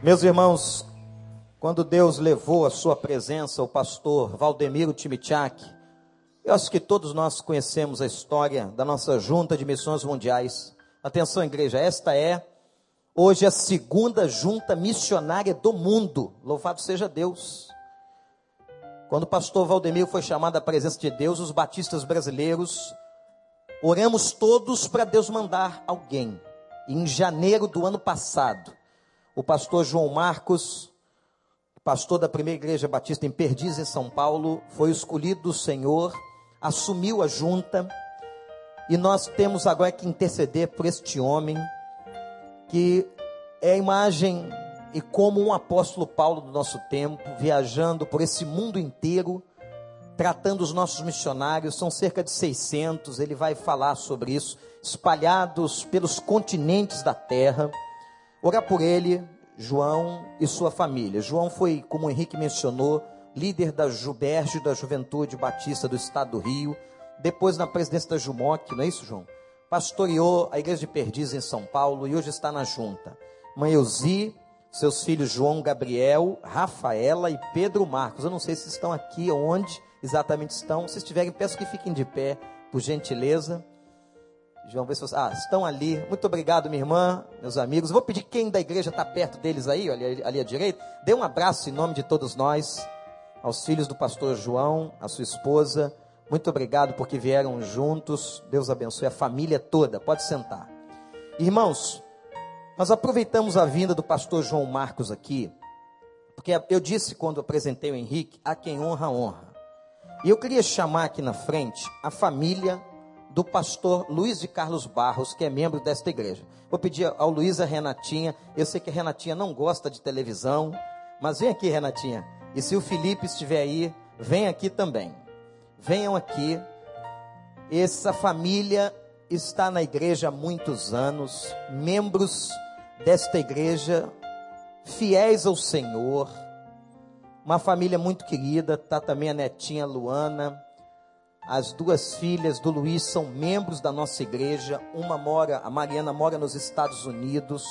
Meus irmãos, quando Deus levou a sua presença o pastor Valdemiro Timichak, eu acho que todos nós conhecemos a história da nossa junta de missões mundiais. Atenção, igreja, esta é hoje a segunda junta missionária do mundo. Louvado seja Deus. Quando o pastor Valdemiro foi chamado à presença de Deus, os batistas brasileiros oramos todos para Deus mandar alguém. Em janeiro do ano passado, o pastor João Marcos, pastor da primeira igreja batista em Perdiz, em São Paulo, foi escolhido do Senhor, assumiu a junta, e nós temos agora que interceder por este homem, que é a imagem e como um apóstolo Paulo do nosso tempo, viajando por esse mundo inteiro, tratando os nossos missionários, são cerca de 600, ele vai falar sobre isso, espalhados pelos continentes da terra orar por ele, João e sua família. João foi, como o Henrique mencionou, líder da Juberge da Juventude Batista do Estado do Rio, depois na presidência da Jumoc, não é isso, João? Pastoreou a igreja de Perdiz em São Paulo e hoje está na junta. Mãe Euzi, seus filhos João Gabriel, Rafaela e Pedro Marcos. Eu não sei se estão aqui, onde exatamente estão. Se estiverem, peço que fiquem de pé, por gentileza. João, vê se. Ah, estão ali. Muito obrigado, minha irmã, meus amigos. Vou pedir quem da igreja está perto deles aí, ali, ali à direita. Dê um abraço em nome de todos nós, aos filhos do pastor João, a sua esposa. Muito obrigado porque vieram juntos. Deus abençoe a família toda. Pode sentar. Irmãos, nós aproveitamos a vinda do pastor João Marcos aqui, porque eu disse quando apresentei o Henrique, a quem honra, honra. E eu queria chamar aqui na frente a família do pastor Luiz de Carlos Barros, que é membro desta igreja. Vou pedir ao Luiz a Renatinha. Eu sei que a Renatinha não gosta de televisão, mas vem aqui, Renatinha. E se o Felipe estiver aí, vem aqui também. Venham aqui. Essa família está na igreja há muitos anos, membros desta igreja, fiéis ao Senhor. Uma família muito querida, tá também a netinha Luana, as duas filhas do Luiz são membros da nossa igreja. Uma mora, a Mariana mora nos Estados Unidos.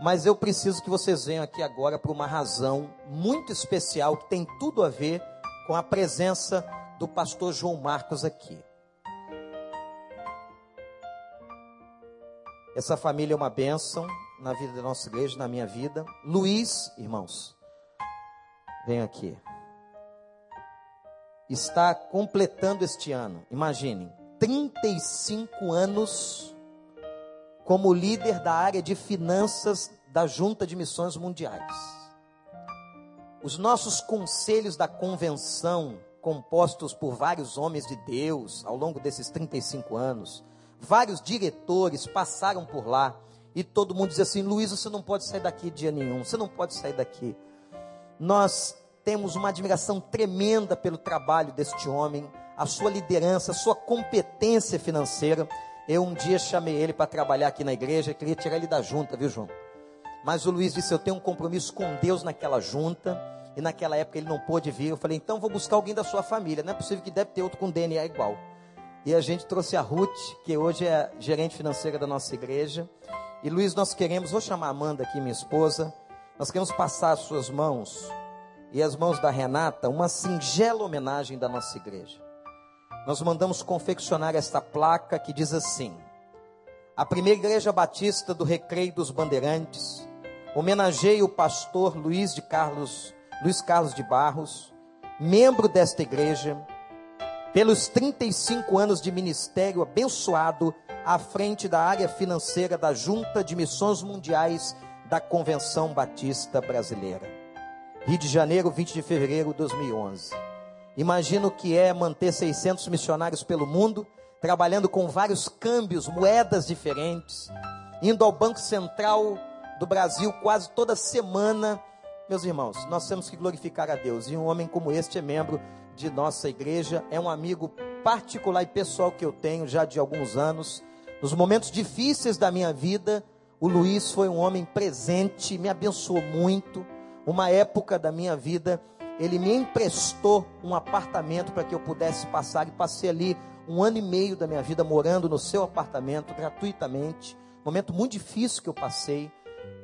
Mas eu preciso que vocês venham aqui agora por uma razão muito especial que tem tudo a ver com a presença do pastor João Marcos aqui. Essa família é uma bênção na vida da nossa igreja, na minha vida. Luiz, irmãos, vem aqui está completando este ano, imaginem, 35 anos como líder da área de finanças da Junta de Missões Mundiais. Os nossos conselhos da convenção, compostos por vários homens de Deus ao longo desses 35 anos, vários diretores passaram por lá e todo mundo diz assim: Luiz, você não pode sair daqui dia nenhum, você não pode sair daqui. Nós temos uma admiração tremenda pelo trabalho deste homem, a sua liderança, a sua competência financeira. Eu um dia chamei ele para trabalhar aqui na igreja, queria tirar ele da junta, viu, João? Mas o Luiz disse: Eu tenho um compromisso com Deus naquela junta, e naquela época ele não pôde vir. Eu falei: Então vou buscar alguém da sua família. Não é possível que deve ter outro com DNA igual. E a gente trouxe a Ruth, que hoje é gerente financeira da nossa igreja. E Luiz, nós queremos, vou chamar a Amanda aqui, minha esposa, nós queremos passar as suas mãos e as mãos da Renata uma singela homenagem da nossa igreja. Nós mandamos confeccionar esta placa que diz assim: A primeira igreja batista do Recreio dos Bandeirantes homenageia o pastor Luiz de Carlos, Luiz Carlos de Barros, membro desta igreja, pelos 35 anos de ministério abençoado à frente da área financeira da Junta de Missões Mundiais da Convenção Batista Brasileira. Rio de Janeiro, 20 de fevereiro de 2011. Imagino que é manter 600 missionários pelo mundo, trabalhando com vários câmbios, moedas diferentes, indo ao Banco Central do Brasil quase toda semana. Meus irmãos, nós temos que glorificar a Deus. E um homem como este é membro de nossa igreja, é um amigo particular e pessoal que eu tenho já de alguns anos. Nos momentos difíceis da minha vida, o Luiz foi um homem presente, me abençoou muito uma época da minha vida, ele me emprestou um apartamento para que eu pudesse passar e passei ali um ano e meio da minha vida morando no seu apartamento gratuitamente. Momento muito difícil que eu passei.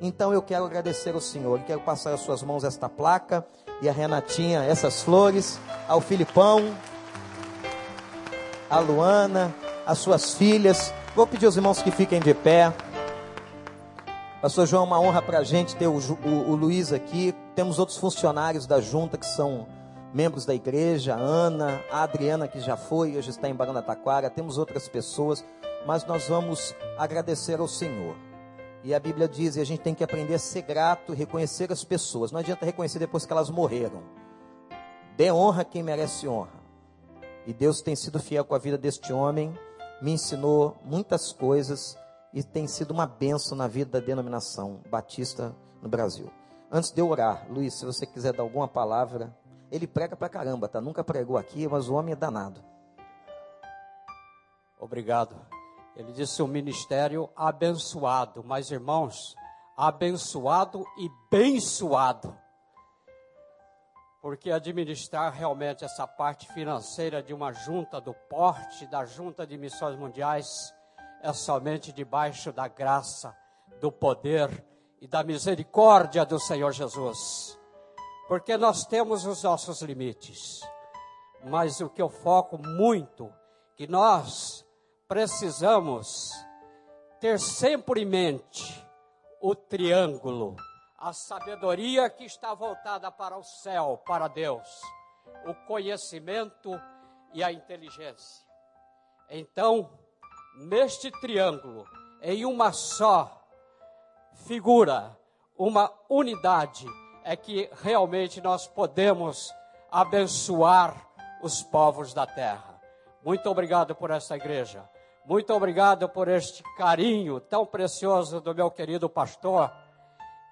Então eu quero agradecer ao Senhor, quero passar às suas mãos esta placa e a Renatinha essas flores, ao Filipão, a Luana, as suas filhas. Vou pedir aos irmãos que fiquem de pé. Pastor João, é uma honra para a gente ter o, o, o Luiz aqui. Temos outros funcionários da junta que são membros da igreja, a Ana, a Adriana que já foi, hoje está em Barão Taquara, temos outras pessoas, mas nós vamos agradecer ao Senhor. E a Bíblia diz, e a gente tem que aprender a ser grato, reconhecer as pessoas. Não adianta reconhecer depois que elas morreram. Dê honra a quem merece honra. E Deus tem sido fiel com a vida deste homem, me ensinou muitas coisas e tem sido uma benção na vida da denominação batista no Brasil. Antes de eu orar, Luiz, se você quiser dar alguma palavra, ele prega pra caramba, tá? Nunca pregou aqui, mas o homem é danado. Obrigado. Ele disse o ministério abençoado, mas irmãos, abençoado e bençoado. Porque administrar realmente essa parte financeira de uma junta do porte, da junta de missões mundiais, é somente debaixo da graça, do poder e da misericórdia do Senhor Jesus porque nós temos os nossos limites. Mas o que eu foco muito, que nós precisamos ter sempre em mente o triângulo, a sabedoria que está voltada para o céu, para Deus, o conhecimento e a inteligência. Então, neste triângulo, em uma só figura, uma unidade, é que realmente nós podemos abençoar os povos da terra. Muito obrigado por esta igreja. Muito obrigado por este carinho tão precioso do meu querido pastor,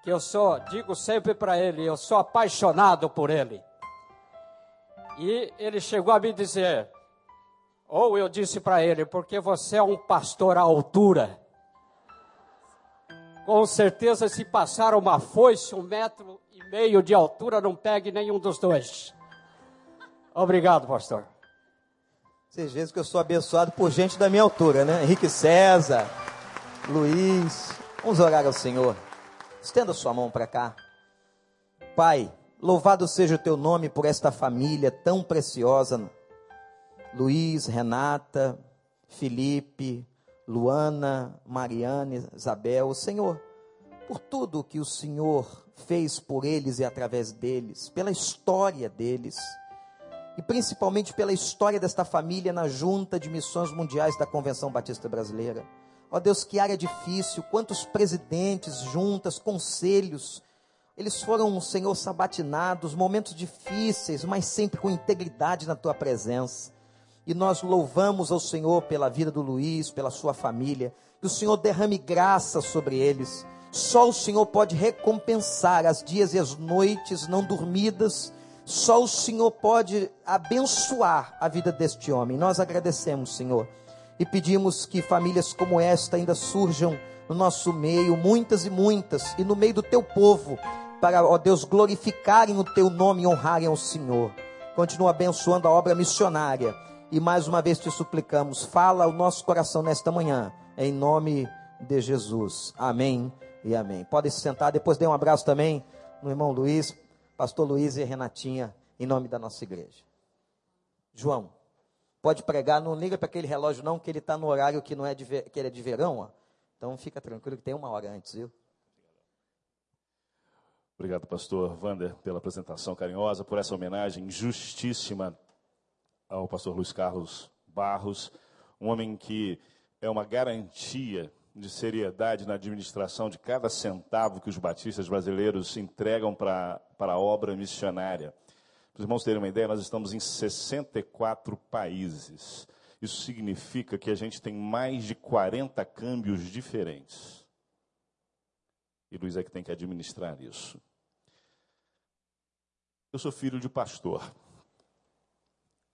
que eu sou, digo sempre para ele, eu sou apaixonado por ele. E ele chegou a me dizer, ou eu disse para ele, porque você é um pastor à altura. Com certeza, se passar uma foice, um metro meio de altura, não pegue nenhum dos dois. Obrigado, pastor. Vocês veem que eu sou abençoado por gente da minha altura, né? Henrique César, Luiz. Vamos orar ao Senhor. Estenda sua mão para cá. Pai, louvado seja o teu nome por esta família tão preciosa. Luiz, Renata, Felipe, Luana, Mariane, Isabel. Senhor, por tudo que o Senhor fez por eles e através deles, pela história deles, e principalmente pela história desta família na junta de missões mundiais da Convenção Batista Brasileira. Ó oh Deus, que área difícil, quantos presidentes, juntas, conselhos, eles foram, Senhor, sabatinados, momentos difíceis, mas sempre com integridade na tua presença. E nós louvamos ao Senhor pela vida do Luiz, pela sua família, que o Senhor derrame graça sobre eles só o Senhor pode recompensar as dias e as noites não dormidas. Só o Senhor pode abençoar a vida deste homem. Nós agradecemos, Senhor, e pedimos que famílias como esta ainda surjam no nosso meio, muitas e muitas, e no meio do teu povo, para, ó Deus, glorificarem o teu nome e honrarem ao Senhor. Continua abençoando a obra missionária. E mais uma vez te suplicamos, fala o nosso coração nesta manhã, em nome de Jesus. Amém e amém. Podem se sentar, depois dê um abraço também no irmão Luiz, pastor Luiz e Renatinha, em nome da nossa igreja. João, pode pregar, não liga para aquele relógio não, que ele está no horário que não é de, que ele é de verão, ó. Então fica tranquilo que tem uma hora antes, viu? Obrigado, pastor Vander, pela apresentação carinhosa, por essa homenagem justíssima ao pastor Luiz Carlos Barros, um homem que é uma garantia de seriedade na administração de cada centavo que os batistas brasileiros entregam para a obra missionária. Para os irmãos terem uma ideia, nós estamos em 64 países. Isso significa que a gente tem mais de 40 câmbios diferentes. E Luiz é que tem que administrar isso. Eu sou filho de pastor.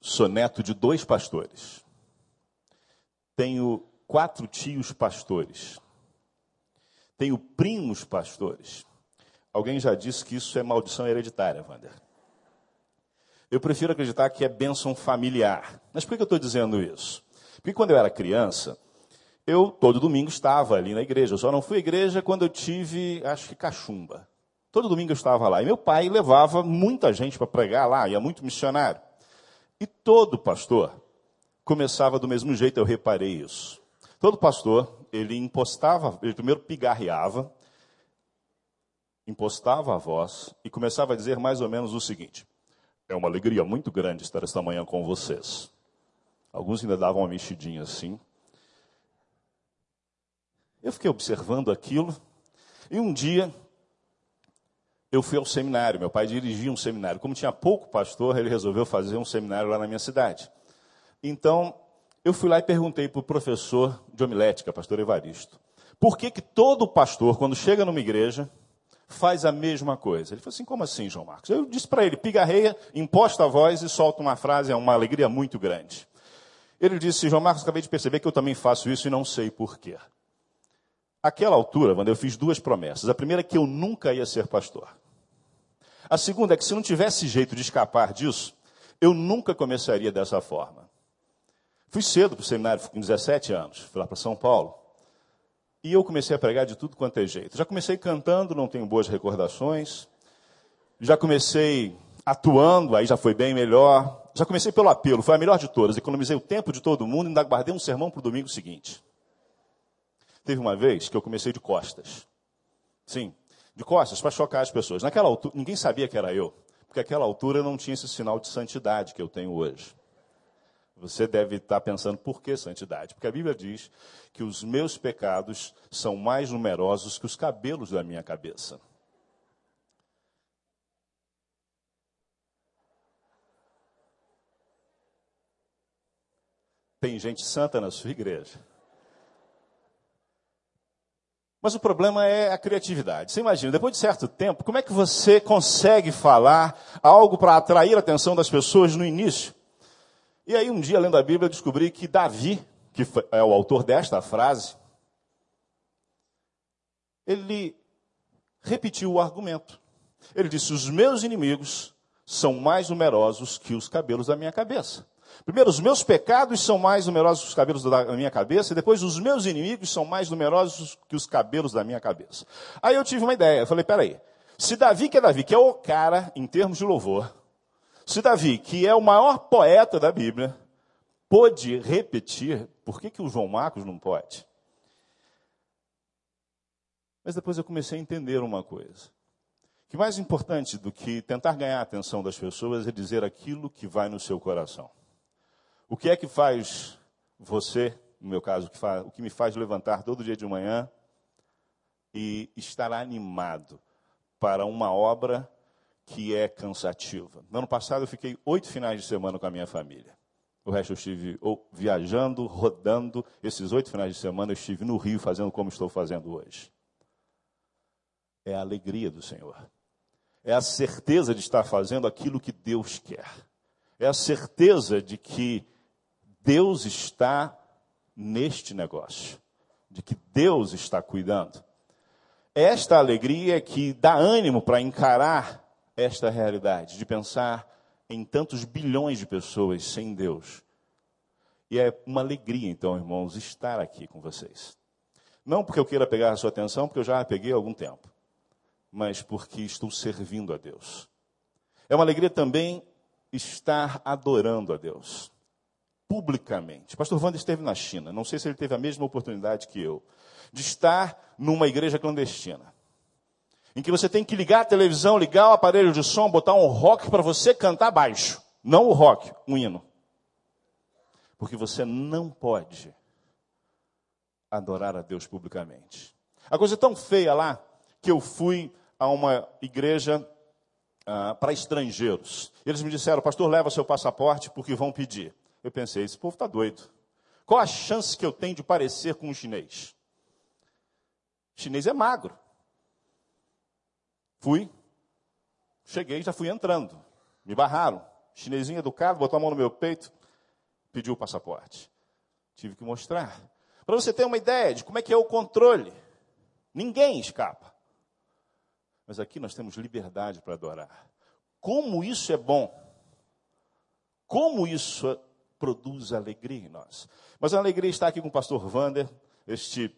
Sou neto de dois pastores. Tenho quatro tios pastores. Tenho primos pastores. Alguém já disse que isso é maldição hereditária, Wander. Eu prefiro acreditar que é bênção familiar. Mas por que eu estou dizendo isso? Porque quando eu era criança, eu todo domingo estava ali na igreja. Eu só não fui à igreja quando eu tive, acho que cachumba. Todo domingo eu estava lá. E meu pai levava muita gente para pregar lá, ia muito missionário. E todo pastor começava do mesmo jeito, eu reparei isso. Todo pastor, ele impostava, ele primeiro pigarreava, impostava a voz e começava a dizer mais ou menos o seguinte: É uma alegria muito grande estar esta manhã com vocês. Alguns ainda davam uma mexidinha assim. Eu fiquei observando aquilo e um dia eu fui ao seminário. Meu pai dirigia um seminário. Como tinha pouco pastor, ele resolveu fazer um seminário lá na minha cidade. Então, eu fui lá e perguntei para o professor de homilética, pastor Evaristo, por que, que todo pastor, quando chega numa igreja, faz a mesma coisa? Ele falou assim: como assim, João Marcos? Eu disse para ele: pigarreia, imposta a voz e solta uma frase, é uma alegria muito grande. Ele disse: João Marcos, acabei de perceber que eu também faço isso e não sei porquê. Aquela altura, quando eu fiz duas promessas. A primeira é que eu nunca ia ser pastor. A segunda é que se não tivesse jeito de escapar disso, eu nunca começaria dessa forma. Fui cedo para o seminário, com 17 anos, fui lá para São Paulo. E eu comecei a pregar de tudo quanto é jeito. Já comecei cantando, não tenho boas recordações. Já comecei atuando, aí já foi bem melhor. Já comecei pelo apelo, foi a melhor de todas. Economizei o tempo de todo mundo e ainda guardei um sermão para o domingo seguinte. Teve uma vez que eu comecei de costas. Sim, de costas, para chocar as pessoas. Naquela altura, ninguém sabia que era eu, porque naquela altura não tinha esse sinal de santidade que eu tenho hoje. Você deve estar pensando, por que santidade? Porque a Bíblia diz que os meus pecados são mais numerosos que os cabelos da minha cabeça. Tem gente santa na sua igreja. Mas o problema é a criatividade. Você imagina, depois de certo tempo, como é que você consegue falar algo para atrair a atenção das pessoas no início? E aí, um dia, lendo a Bíblia, eu descobri que Davi, que é o autor desta frase, ele repetiu o argumento. Ele disse: Os meus inimigos são mais numerosos que os cabelos da minha cabeça. Primeiro, os meus pecados são mais numerosos que os cabelos da minha cabeça, e depois, os meus inimigos são mais numerosos que os cabelos da minha cabeça. Aí eu tive uma ideia, eu falei, peraí, se Davi, que é Davi, que é o cara em termos de louvor, se Davi, que é o maior poeta da Bíblia, pôde repetir, por que, que o João Marcos não pode? Mas depois eu comecei a entender uma coisa. Que mais importante do que tentar ganhar a atenção das pessoas é dizer aquilo que vai no seu coração. O que é que faz você, no meu caso, o que, me faz levantar todo dia de manhã e estar animado para uma obra que é cansativa? No ano passado eu fiquei oito finais de semana com a minha família. O resto eu estive viajando, rodando. Esses oito finais de semana eu estive no Rio fazendo como estou fazendo hoje. É a alegria do Senhor. É a certeza de estar fazendo aquilo que Deus quer. É a certeza de que Deus está neste negócio, de que Deus está cuidando. Esta alegria é que dá ânimo para encarar esta realidade, de pensar em tantos bilhões de pessoas sem Deus. E é uma alegria, então, irmãos, estar aqui com vocês. Não porque eu queira pegar a sua atenção, porque eu já a peguei há algum tempo, mas porque estou servindo a Deus. É uma alegria também estar adorando a Deus publicamente. Pastor Wanda esteve na China, não sei se ele teve a mesma oportunidade que eu, de estar numa igreja clandestina. Em que você tem que ligar a televisão, ligar o aparelho de som, botar um rock para você cantar baixo. Não o rock, um hino. Porque você não pode adorar a Deus publicamente. A coisa é tão feia lá que eu fui a uma igreja ah, para estrangeiros. Eles me disseram, pastor, leva seu passaporte porque vão pedir. Eu pensei, esse povo está doido. Qual a chance que eu tenho de parecer com um chinês? O chinês é magro. Fui, cheguei, já fui entrando. Me barraram. Chinesinho educado, botou a mão no meu peito, pediu o passaporte. Tive que mostrar. Para você ter uma ideia de como é que é o controle. Ninguém escapa. Mas aqui nós temos liberdade para adorar. Como isso é bom. Como isso produz alegria em nós. Mas a alegria está aqui com o pastor Vander, este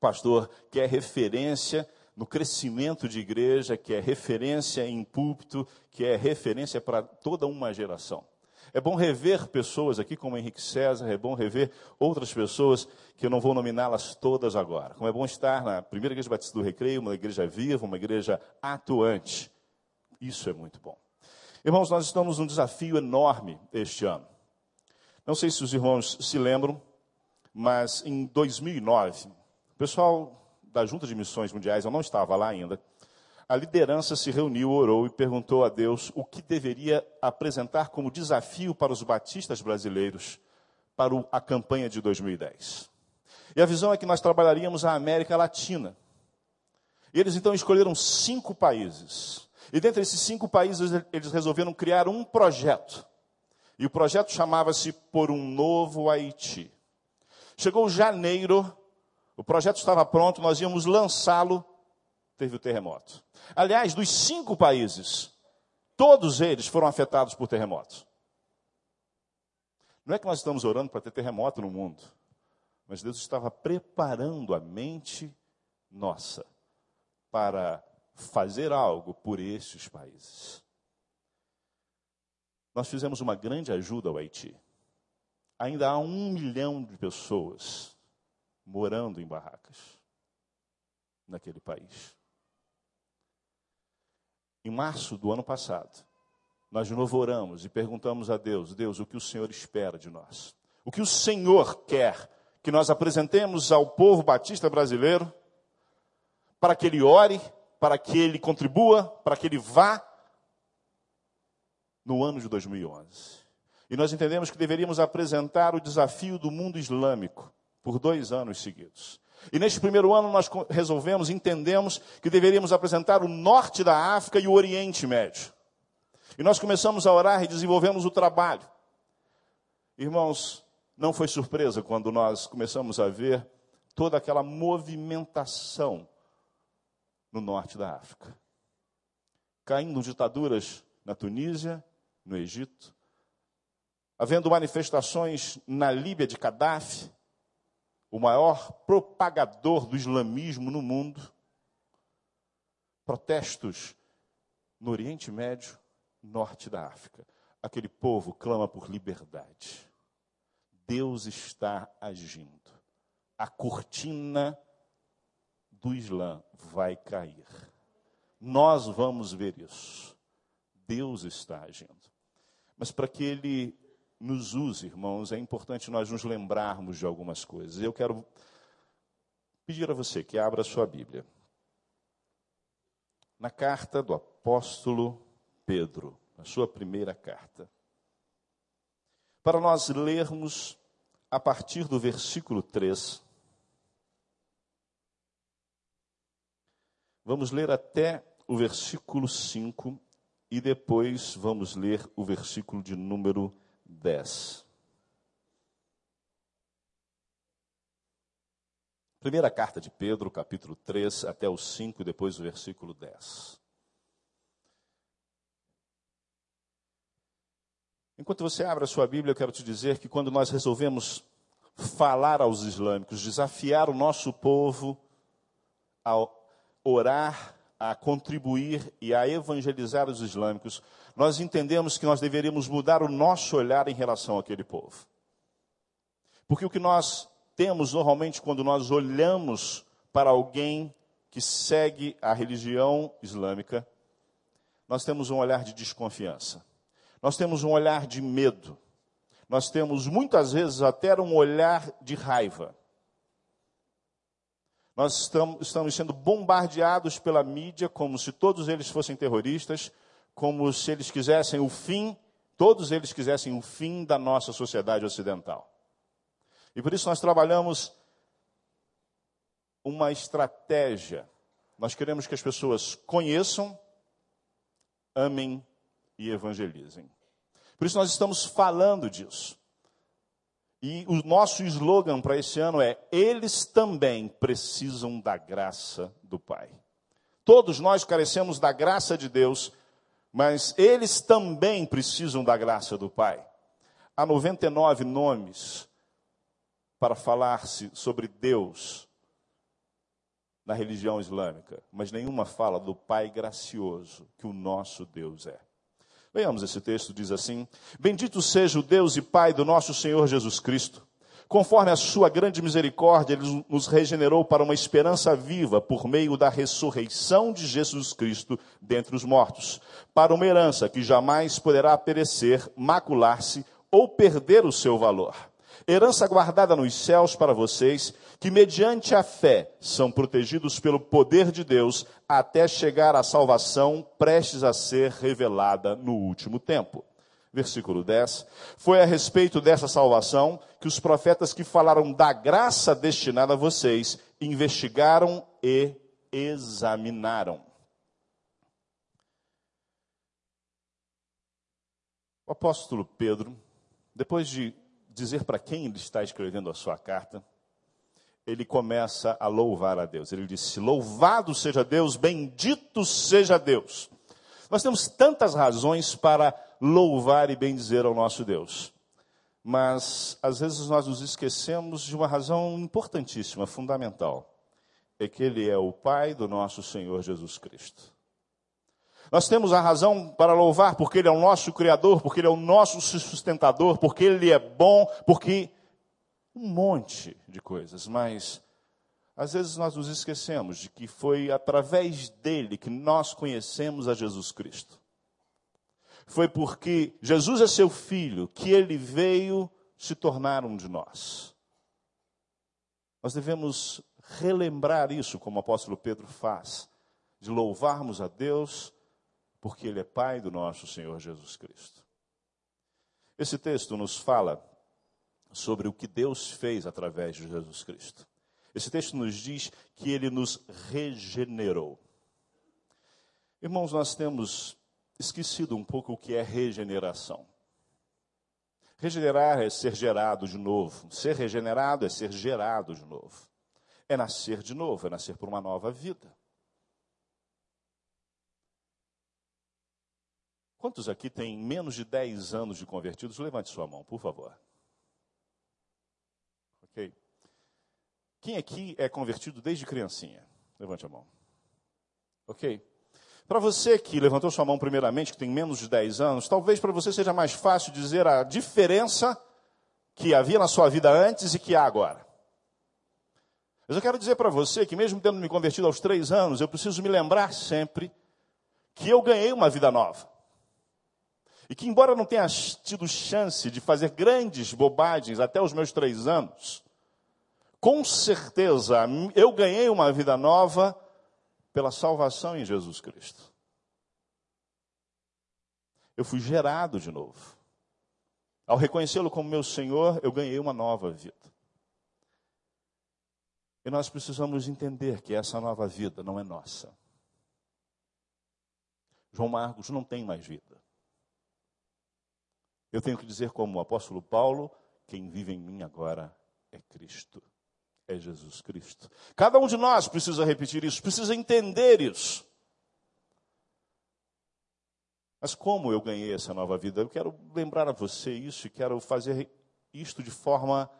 pastor que é referência no crescimento de igreja, que é referência em púlpito, que é referência para toda uma geração. É bom rever pessoas aqui como Henrique César, é bom rever outras pessoas que eu não vou nominá-las todas agora. Como é bom estar na primeira igreja batista do Recreio, uma igreja viva, uma igreja atuante. Isso é muito bom. Irmãos, nós estamos num desafio enorme este ano. Não sei se os irmãos se lembram, mas em 2009, o pessoal da Junta de Missões Mundiais, eu não estava lá ainda, a liderança se reuniu, orou e perguntou a Deus o que deveria apresentar como desafio para os batistas brasileiros para a campanha de 2010. E a visão é que nós trabalharíamos a América Latina. E eles então escolheram cinco países. E dentre esses cinco países, eles resolveram criar um projeto. E o projeto chamava-se Por um Novo Haiti. Chegou janeiro, o projeto estava pronto, nós íamos lançá-lo teve o terremoto. Aliás, dos cinco países, todos eles foram afetados por terremotos. Não é que nós estamos orando para ter terremoto no mundo, mas Deus estava preparando a mente nossa para fazer algo por estes países. Nós fizemos uma grande ajuda ao Haiti. Ainda há um milhão de pessoas morando em barracas naquele país. Em março do ano passado, nós de novo oramos e perguntamos a Deus: Deus, o que o Senhor espera de nós? O que o Senhor quer que nós apresentemos ao povo batista brasileiro para que ele ore, para que ele contribua, para que ele vá no ano de 2011. E nós entendemos que deveríamos apresentar o desafio do mundo islâmico por dois anos seguidos. E neste primeiro ano nós resolvemos, entendemos que deveríamos apresentar o norte da África e o Oriente Médio. E nós começamos a orar e desenvolvemos o trabalho. Irmãos, não foi surpresa quando nós começamos a ver toda aquela movimentação no norte da África. Caindo ditaduras na Tunísia, no Egito, havendo manifestações na Líbia de Gaddafi, o maior propagador do islamismo no mundo, protestos no Oriente Médio, norte da África. Aquele povo clama por liberdade. Deus está agindo. A cortina do Islã vai cair. Nós vamos ver isso. Deus está agindo. Mas para que ele nos use, irmãos, é importante nós nos lembrarmos de algumas coisas. Eu quero pedir a você que abra a sua Bíblia. Na carta do apóstolo Pedro, a sua primeira carta. Para nós lermos a partir do versículo 3. Vamos ler até o versículo 5 e depois vamos ler o versículo de número 10. Primeira carta de Pedro, capítulo 3, até o 5 e depois o versículo 10. Enquanto você abre a sua Bíblia, eu quero te dizer que quando nós resolvemos falar aos islâmicos, desafiar o nosso povo a orar, a contribuir e a evangelizar os islâmicos, nós entendemos que nós deveríamos mudar o nosso olhar em relação àquele povo. Porque o que nós temos normalmente quando nós olhamos para alguém que segue a religião islâmica, nós temos um olhar de desconfiança. Nós temos um olhar de medo. Nós temos muitas vezes até um olhar de raiva. Nós estamos, estamos sendo bombardeados pela mídia como se todos eles fossem terroristas, como se eles quisessem o fim, todos eles quisessem o fim da nossa sociedade ocidental. E por isso nós trabalhamos uma estratégia. Nós queremos que as pessoas conheçam, amem e evangelizem. Por isso nós estamos falando disso. E o nosso slogan para esse ano é: eles também precisam da graça do Pai. Todos nós carecemos da graça de Deus mas eles também precisam da graça do Pai. Há 99 nomes para falar-se sobre Deus na religião islâmica, mas nenhuma fala do Pai gracioso que o nosso Deus é. Leamos esse texto, diz assim: Bendito seja o Deus e Pai do nosso Senhor Jesus Cristo. Conforme a sua grande misericórdia, ele nos regenerou para uma esperança viva por meio da ressurreição de Jesus Cristo dentre os mortos, para uma herança que jamais poderá perecer, macular-se ou perder o seu valor herança guardada nos céus para vocês, que mediante a fé são protegidos pelo poder de Deus até chegar à salvação prestes a ser revelada no último tempo. Versículo 10. Foi a respeito dessa salvação que os profetas que falaram da graça destinada a vocês investigaram e examinaram. O apóstolo Pedro, depois de dizer para quem ele está escrevendo a sua carta, ele começa a louvar a Deus. Ele disse: Louvado seja Deus, bendito seja Deus. Nós temos tantas razões para louvar e bendizer ao nosso Deus. Mas às vezes nós nos esquecemos de uma razão importantíssima, fundamental. É que Ele é o Pai do nosso Senhor Jesus Cristo. Nós temos a razão para louvar, porque Ele é o nosso Criador, porque Ele é o nosso sustentador, porque Ele é bom, porque um monte de coisas, mas às vezes nós nos esquecemos de que foi através dele que nós conhecemos a Jesus Cristo. Foi porque Jesus é seu filho que ele veio se tornar um de nós. Nós devemos relembrar isso, como o apóstolo Pedro faz, de louvarmos a Deus porque Ele é Pai do nosso Senhor Jesus Cristo. Esse texto nos fala sobre o que Deus fez através de Jesus Cristo. Esse texto nos diz que Ele nos regenerou. Irmãos, nós temos esquecido um pouco o que é regeneração. Regenerar é ser gerado de novo. Ser regenerado é ser gerado de novo. É nascer de novo, é nascer por uma nova vida. Quantos aqui têm menos de 10 anos de convertidos? Levante sua mão, por favor. Ok. Quem aqui é convertido desde criancinha? Levante a mão. Ok. Para você que levantou sua mão primeiramente, que tem menos de 10 anos, talvez para você seja mais fácil dizer a diferença que havia na sua vida antes e que há agora. Mas eu quero dizer para você que, mesmo tendo me convertido aos três anos, eu preciso me lembrar sempre que eu ganhei uma vida nova. E que, embora não tenha tido chance de fazer grandes bobagens até os meus três anos, com certeza eu ganhei uma vida nova pela salvação em Jesus Cristo. Eu fui gerado de novo. Ao reconhecê-lo como meu Senhor, eu ganhei uma nova vida. E nós precisamos entender que essa nova vida não é nossa. João Marcos não tem mais vida. Eu tenho que dizer, como o apóstolo Paulo: quem vive em mim agora é Cristo, é Jesus Cristo. Cada um de nós precisa repetir isso, precisa entender isso. Mas como eu ganhei essa nova vida? Eu quero lembrar a você isso e quero fazer isto de forma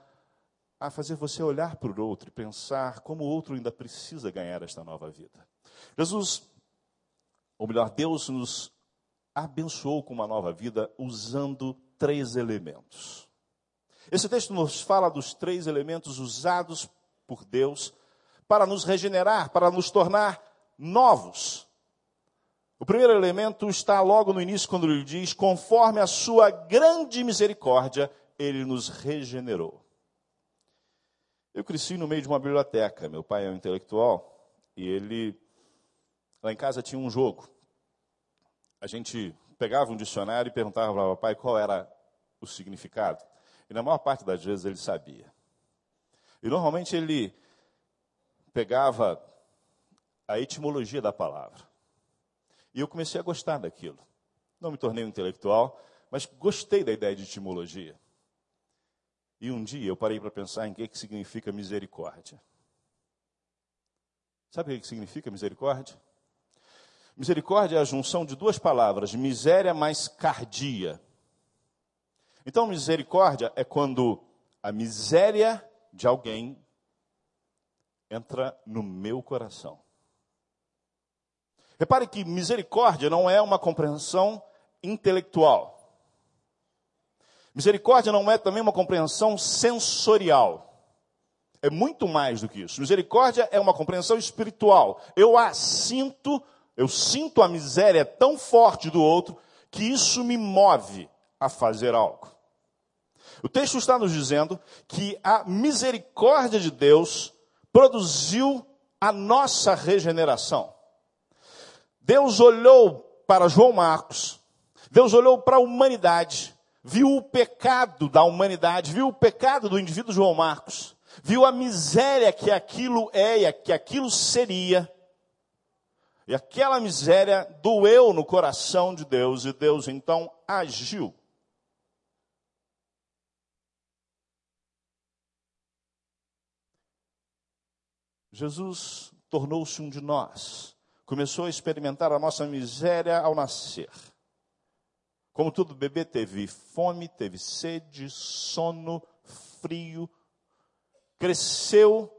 a fazer você olhar para o outro e pensar como o outro ainda precisa ganhar esta nova vida. Jesus, ou melhor, Deus nos abençoou com uma nova vida usando três elementos. Esse texto nos fala dos três elementos usados por Deus para nos regenerar, para nos tornar novos. O primeiro elemento está logo no início, quando ele diz: conforme a sua grande misericórdia, ele nos regenerou. Eu cresci no meio de uma biblioteca. Meu pai é um intelectual e ele, lá em casa, tinha um jogo a gente pegava um dicionário e perguntava para o papai qual era o significado. E na maior parte das vezes ele sabia. E normalmente ele pegava a etimologia da palavra. E eu comecei a gostar daquilo. Não me tornei um intelectual, mas gostei da ideia de etimologia. E um dia eu parei para pensar em que, que significa misericórdia. Sabe o que significa misericórdia? Misericórdia é a junção de duas palavras, miséria mais cardia. Então, misericórdia é quando a miséria de alguém entra no meu coração. Repare que misericórdia não é uma compreensão intelectual. Misericórdia não é também uma compreensão sensorial. É muito mais do que isso. Misericórdia é uma compreensão espiritual. Eu a sinto, eu sinto a miséria tão forte do outro que isso me move a fazer algo. O texto está nos dizendo que a misericórdia de Deus produziu a nossa regeneração. Deus olhou para João Marcos, Deus olhou para a humanidade, viu o pecado da humanidade, viu o pecado do indivíduo João Marcos, viu a miséria que aquilo é, que aquilo seria, e aquela miséria doeu no coração de Deus, e Deus então agiu. Jesus tornou-se um de nós, começou a experimentar a nossa miséria ao nascer. Como todo bebê teve fome, teve sede, sono, frio, cresceu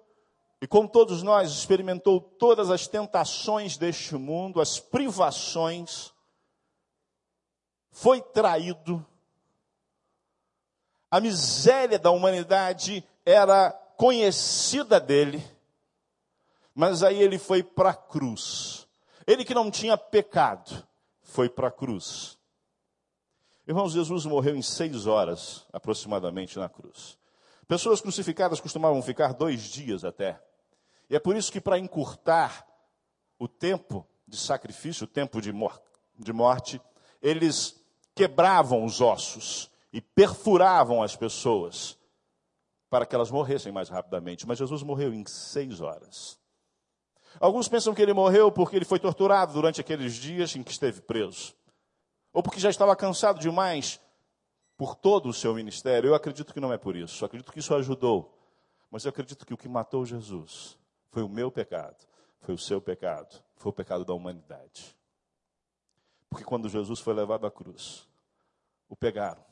e, como todos nós, experimentou todas as tentações deste mundo, as privações, foi traído. A miséria da humanidade era conhecida dele mas aí ele foi para a cruz. Ele que não tinha pecado, foi para a cruz. Irmãos, Jesus morreu em seis horas, aproximadamente, na cruz. Pessoas crucificadas costumavam ficar dois dias até. E é por isso que, para encurtar o tempo de sacrifício, o tempo de, mor de morte, eles quebravam os ossos e perfuravam as pessoas para que elas morressem mais rapidamente. Mas Jesus morreu em seis horas. Alguns pensam que ele morreu porque ele foi torturado durante aqueles dias em que esteve preso. Ou porque já estava cansado demais por todo o seu ministério. Eu acredito que não é por isso. Eu acredito que isso ajudou. Mas eu acredito que o que matou Jesus foi o meu pecado, foi o seu pecado, foi o pecado da humanidade. Porque quando Jesus foi levado à cruz, o pegaram,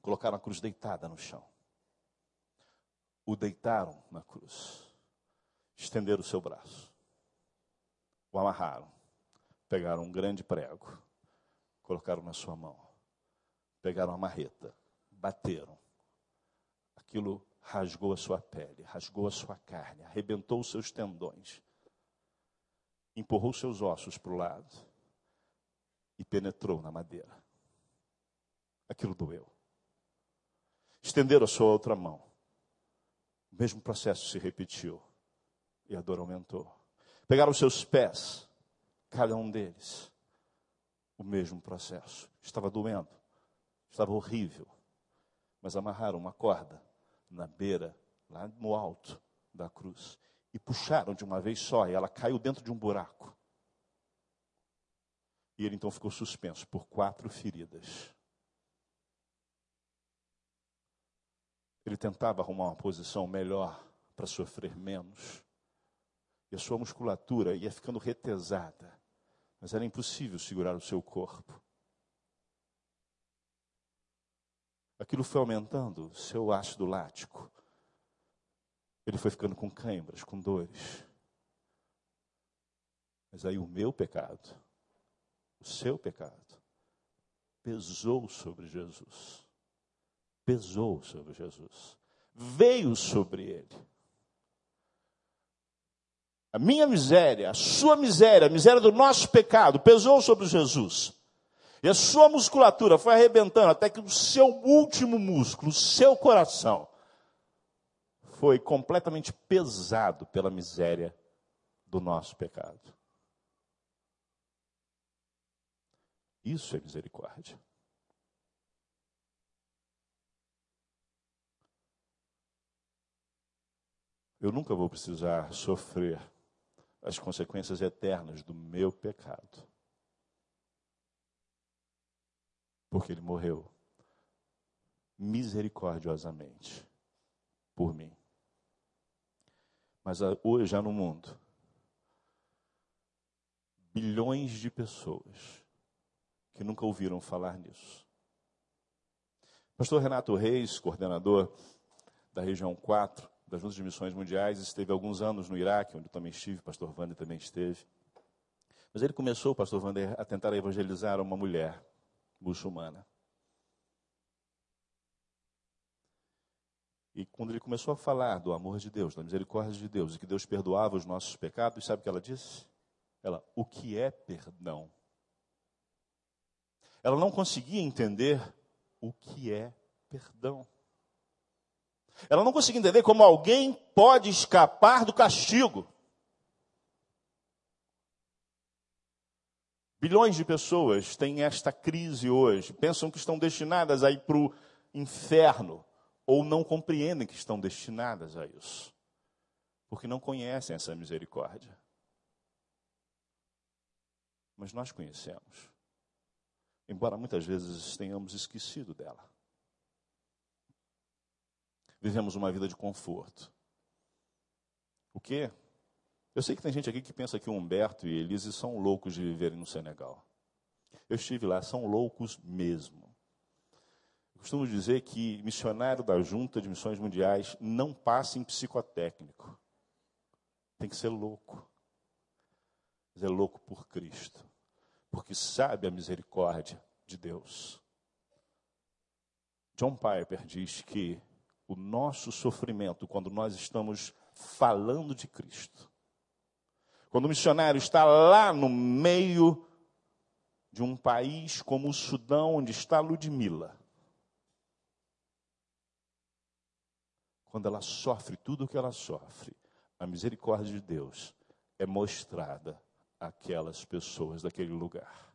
colocaram a cruz deitada no chão. O deitaram na cruz estenderam o seu braço, o amarraram, pegaram um grande prego, colocaram na sua mão, pegaram a marreta, bateram. Aquilo rasgou a sua pele, rasgou a sua carne, arrebentou os seus tendões, empurrou seus ossos para o lado e penetrou na madeira. Aquilo doeu. Estenderam a sua outra mão. O mesmo processo se repetiu e a dor aumentou. Pegaram os seus pés, cada um deles, o mesmo processo. Estava doendo, estava horrível, mas amarraram uma corda na beira, lá no alto da cruz, e puxaram de uma vez só, e ela caiu dentro de um buraco. E ele então ficou suspenso por quatro feridas. Ele tentava arrumar uma posição melhor para sofrer menos e a sua musculatura ia ficando retesada, mas era impossível segurar o seu corpo. Aquilo foi aumentando seu ácido lático. Ele foi ficando com câimbras, com dores. Mas aí o meu pecado, o seu pecado, pesou sobre Jesus. Pesou sobre Jesus. Veio sobre ele. A minha miséria, a sua miséria, a miséria do nosso pecado pesou sobre Jesus. E a sua musculatura foi arrebentando até que o seu último músculo, o seu coração, foi completamente pesado pela miséria do nosso pecado. Isso é misericórdia. Eu nunca vou precisar sofrer as consequências eternas do meu pecado. Porque ele morreu misericordiosamente por mim. Mas hoje, já no mundo, bilhões de pessoas que nunca ouviram falar nisso. Pastor Renato Reis, coordenador da região 4 das Juntas de Missões Mundiais, esteve alguns anos no Iraque, onde eu também estive, pastor Wander também esteve. Mas ele começou, pastor Wander, a tentar evangelizar uma mulher muçulmana. E quando ele começou a falar do amor de Deus, da misericórdia de Deus, e que Deus perdoava os nossos pecados, sabe o que ela disse? Ela, o que é perdão? Ela não conseguia entender o que é perdão. Ela não conseguia entender como alguém pode escapar do castigo. Bilhões de pessoas têm esta crise hoje, pensam que estão destinadas a ir para o inferno, ou não compreendem que estão destinadas a isso, porque não conhecem essa misericórdia. Mas nós conhecemos, embora muitas vezes tenhamos esquecido dela. Vivemos uma vida de conforto. O quê? Eu sei que tem gente aqui que pensa que o Humberto e Elise são loucos de viverem no Senegal. Eu estive lá, são loucos mesmo. Eu costumo dizer que missionário da Junta de Missões Mundiais não passa em psicotécnico. Tem que ser louco. Mas é louco por Cristo. Porque sabe a misericórdia de Deus. John Piper diz que o nosso sofrimento, quando nós estamos falando de Cristo, quando o missionário está lá no meio de um país como o Sudão, onde está Ludmila, quando ela sofre tudo o que ela sofre, a misericórdia de Deus é mostrada àquelas pessoas daquele lugar.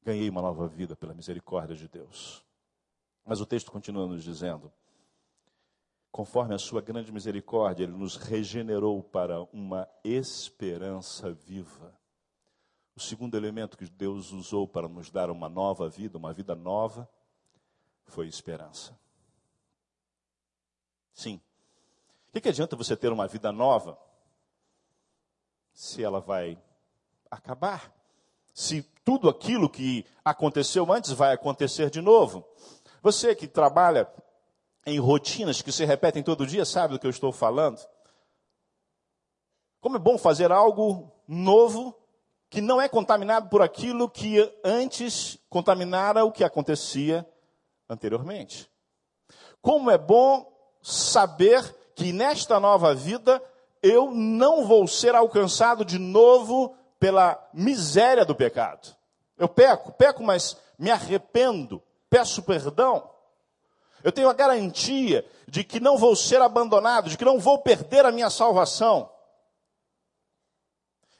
Ganhei uma nova vida pela misericórdia de Deus. Mas o texto continua nos dizendo: conforme a sua grande misericórdia, ele nos regenerou para uma esperança viva. O segundo elemento que Deus usou para nos dar uma nova vida, uma vida nova, foi esperança. Sim. O que, que adianta você ter uma vida nova se ela vai acabar? Se tudo aquilo que aconteceu antes vai acontecer de novo? Você que trabalha em rotinas que se repetem todo dia, sabe do que eu estou falando? Como é bom fazer algo novo que não é contaminado por aquilo que antes contaminara o que acontecia anteriormente. Como é bom saber que nesta nova vida eu não vou ser alcançado de novo pela miséria do pecado. Eu peco, peco, mas me arrependo, peço perdão. Eu tenho a garantia de que não vou ser abandonado, de que não vou perder a minha salvação.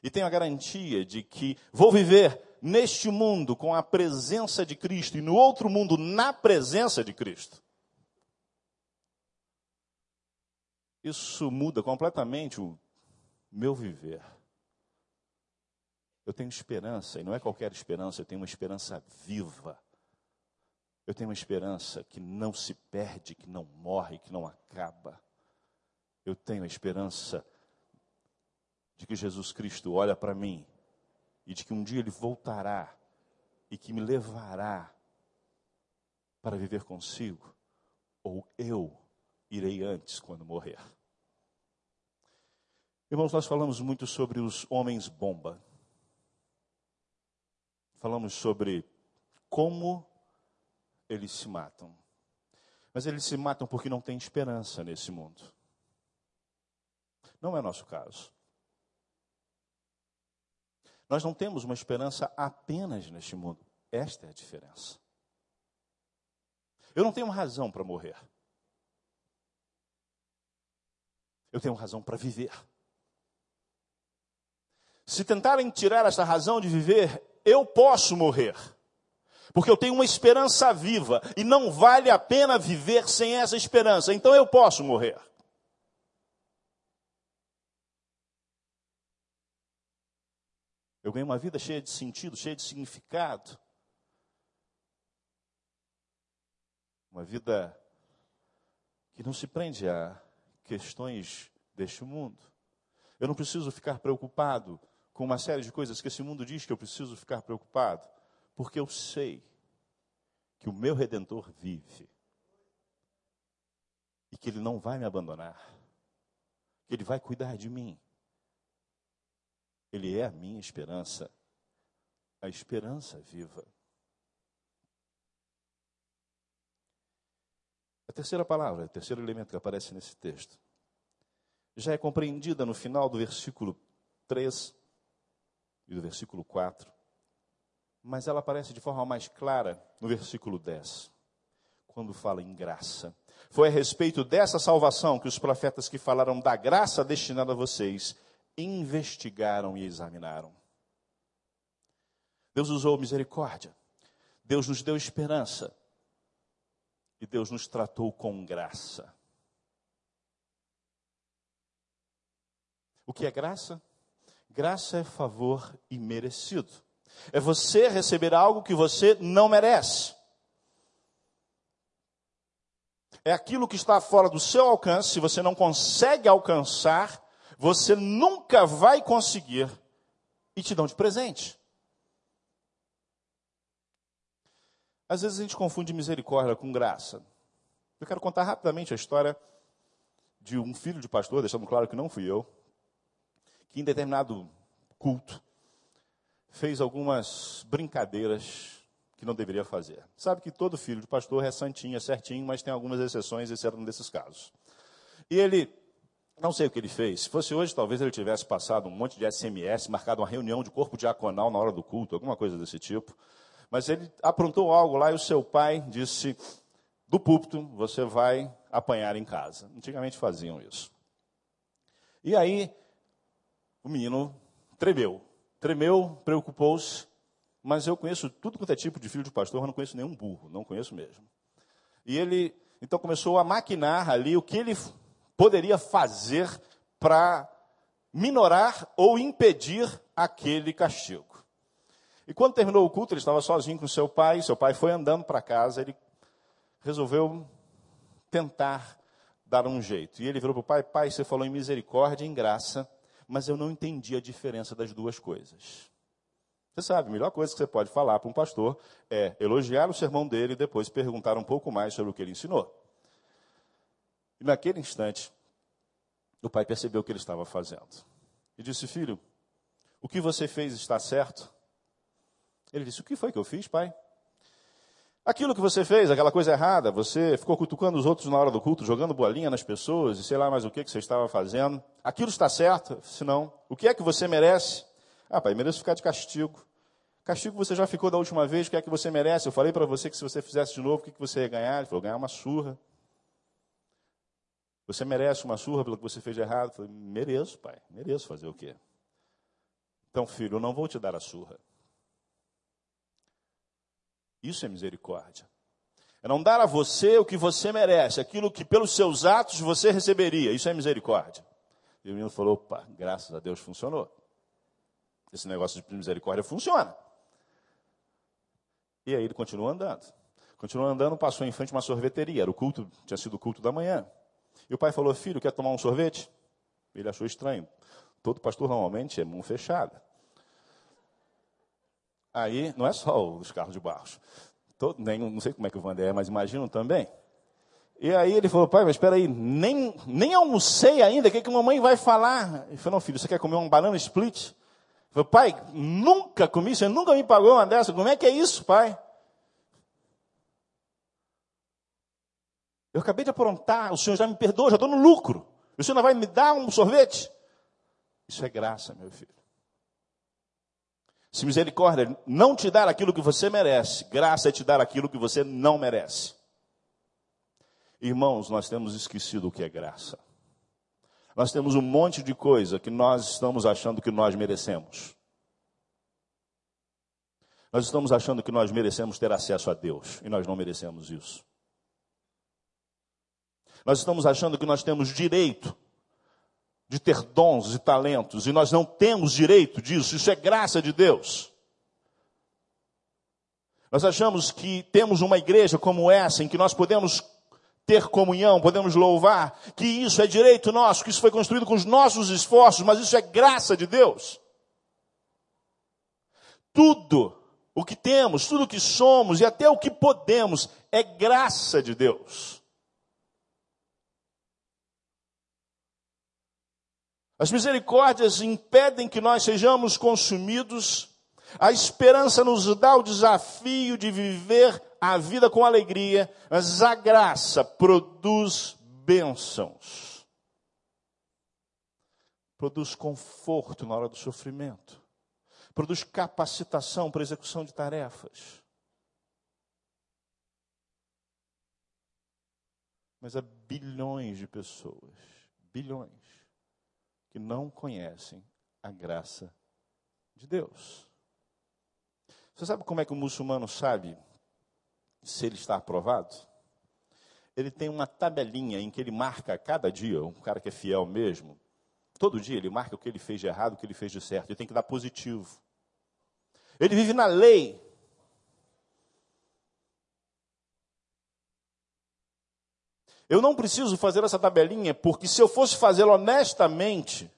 E tenho a garantia de que vou viver neste mundo com a presença de Cristo e no outro mundo na presença de Cristo. Isso muda completamente o meu viver. Eu tenho esperança, e não é qualquer esperança, eu tenho uma esperança viva eu tenho uma esperança que não se perde, que não morre, que não acaba. Eu tenho a esperança de que Jesus Cristo olha para mim e de que um dia Ele voltará e que me levará para viver consigo, ou eu irei antes quando morrer. Irmãos, nós falamos muito sobre os homens bomba. Falamos sobre como eles se matam. Mas eles se matam porque não tem esperança nesse mundo. Não é nosso caso. Nós não temos uma esperança apenas neste mundo. Esta é a diferença. Eu não tenho razão para morrer. Eu tenho razão para viver. Se tentarem tirar essa razão de viver, eu posso morrer. Porque eu tenho uma esperança viva e não vale a pena viver sem essa esperança. Então eu posso morrer. Eu ganho uma vida cheia de sentido, cheia de significado. Uma vida que não se prende a questões deste mundo. Eu não preciso ficar preocupado com uma série de coisas que esse mundo diz que eu preciso ficar preocupado porque eu sei que o meu redentor vive. e que Ele não vai me abandonar, que Ele vai cuidar de mim. Ele é a minha esperança, a esperança viva. A terceira palavra, o terceiro elemento que aparece nesse texto, já é compreendida no final do versículo 3 e do versículo 4, mas ela aparece de forma mais clara no versículo 10, quando fala em graça. Foi a respeito dessa salvação que os profetas que falaram da graça destinada a vocês investigaram e examinaram. Deus usou misericórdia, Deus nos deu esperança e Deus nos tratou com graça. O que é graça? Graça é favor imerecido. É você receber algo que você não merece. É aquilo que está fora do seu alcance, se você não consegue alcançar, você nunca vai conseguir e te dão de presente. Às vezes a gente confunde misericórdia com graça. Eu quero contar rapidamente a história de um filho de pastor, deixando claro que não fui eu, que em determinado culto fez algumas brincadeiras que não deveria fazer. Sabe que todo filho de pastor é santinho, é certinho, mas tem algumas exceções, esse era um desses casos. E ele, não sei o que ele fez, se fosse hoje, talvez ele tivesse passado um monte de SMS, marcado uma reunião de corpo diaconal na hora do culto, alguma coisa desse tipo. Mas ele aprontou algo lá e o seu pai disse: do púlpito você vai apanhar em casa. Antigamente faziam isso. E aí o menino tremeu. Tremeu, preocupou-se, mas eu conheço tudo quanto é tipo de filho de pastor, mas não conheço nenhum burro, não conheço mesmo. E ele então começou a maquinar ali o que ele poderia fazer para minorar ou impedir aquele castigo. E quando terminou o culto, ele estava sozinho com seu pai, seu pai foi andando para casa, ele resolveu tentar dar um jeito. E ele virou para o pai: Pai, você falou em misericórdia e em graça, mas eu não entendi a diferença das duas coisas. Você sabe, a melhor coisa que você pode falar para um pastor é elogiar o sermão dele e depois perguntar um pouco mais sobre o que ele ensinou. E naquele instante, o pai percebeu o que ele estava fazendo. E disse: Filho, o que você fez está certo? Ele disse: O que foi que eu fiz, pai? Aquilo que você fez, aquela coisa errada, você ficou cutucando os outros na hora do culto, jogando bolinha nas pessoas, e sei lá mais o que, que você estava fazendo. Aquilo está certo? Se não, o que é que você merece? Ah, pai, mereço ficar de castigo. Castigo você já ficou da última vez, o que é que você merece? Eu falei para você que se você fizesse de novo, o que, que você ia ganhar? Ele falou, ganhar uma surra. Você merece uma surra pelo que você fez de errado? Eu falei, mereço, pai, mereço fazer o quê? Então, filho, eu não vou te dar a surra. Isso é misericórdia. É não dar a você o que você merece, aquilo que pelos seus atos você receberia. Isso é misericórdia. E o menino falou: opa, graças a Deus funcionou. Esse negócio de misericórdia funciona. E aí ele continuou andando. Continuou andando, passou em frente a uma sorveteria. Era o culto, tinha sido o culto da manhã. E o pai falou: Filho, quer tomar um sorvete? Ele achou estranho. Todo pastor normalmente é mão fechada. Aí, não é só os carros de barros. Todo, nem, não sei como é que o Vander é, mas imaginam também. E aí ele falou, pai, mas espera aí, nem, nem almocei ainda, o que, que a mamãe vai falar? Ele falou, não, filho, você quer comer uma banana split? Ele falou, pai, nunca comi, você nunca me pagou uma dessa, como é que é isso, pai? Eu acabei de aprontar, o senhor já me perdoou, já estou no lucro. O senhor não vai me dar um sorvete? Isso é graça, meu filho. Se misericórdia não te dar aquilo que você merece, graça é te dar aquilo que você não merece. Irmãos, nós temos esquecido o que é graça. Nós temos um monte de coisa que nós estamos achando que nós merecemos. Nós estamos achando que nós merecemos ter acesso a Deus e nós não merecemos isso. Nós estamos achando que nós temos direito de ter dons e talentos, e nós não temos direito disso, isso é graça de Deus. Nós achamos que temos uma igreja como essa, em que nós podemos ter comunhão, podemos louvar, que isso é direito nosso, que isso foi construído com os nossos esforços, mas isso é graça de Deus. Tudo o que temos, tudo o que somos e até o que podemos é graça de Deus. As misericórdias impedem que nós sejamos consumidos. A esperança nos dá o desafio de viver a vida com alegria, mas a graça produz bênçãos. Produz conforto na hora do sofrimento. Produz capacitação para execução de tarefas. Mas há bilhões de pessoas, bilhões, que não conhecem a graça de Deus. Você sabe como é que o muçulmano sabe se ele está aprovado? Ele tem uma tabelinha em que ele marca cada dia, um cara que é fiel mesmo, todo dia ele marca o que ele fez de errado, o que ele fez de certo, ele tem que dar positivo. Ele vive na lei. Eu não preciso fazer essa tabelinha, porque se eu fosse fazê-la honestamente,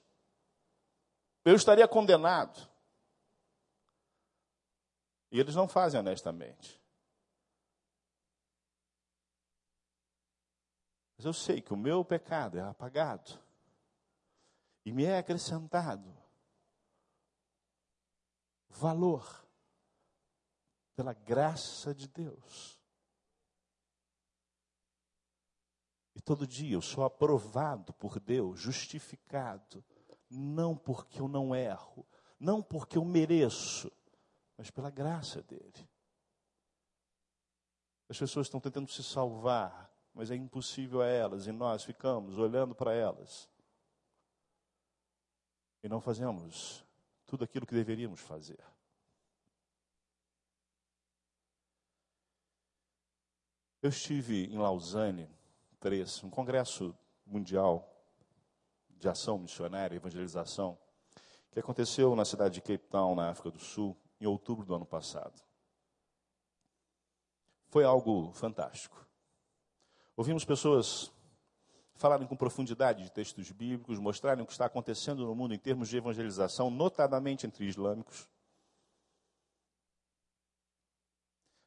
eu estaria condenado. E eles não fazem honestamente. Mas eu sei que o meu pecado é apagado e me é acrescentado valor pela graça de Deus. E todo dia eu sou aprovado por Deus, justificado, não porque eu não erro, não porque eu mereço, mas pela graça dele. As pessoas estão tentando se salvar, mas é impossível a elas, e nós ficamos olhando para elas e não fazemos tudo aquilo que deveríamos fazer. Eu estive em Lausanne, 3, um congresso mundial de ação missionária e evangelização, que aconteceu na cidade de Cape Town, na África do Sul, em outubro do ano passado. Foi algo fantástico. Ouvimos pessoas falarem com profundidade de textos bíblicos, mostrarem o que está acontecendo no mundo em termos de evangelização, notadamente entre islâmicos.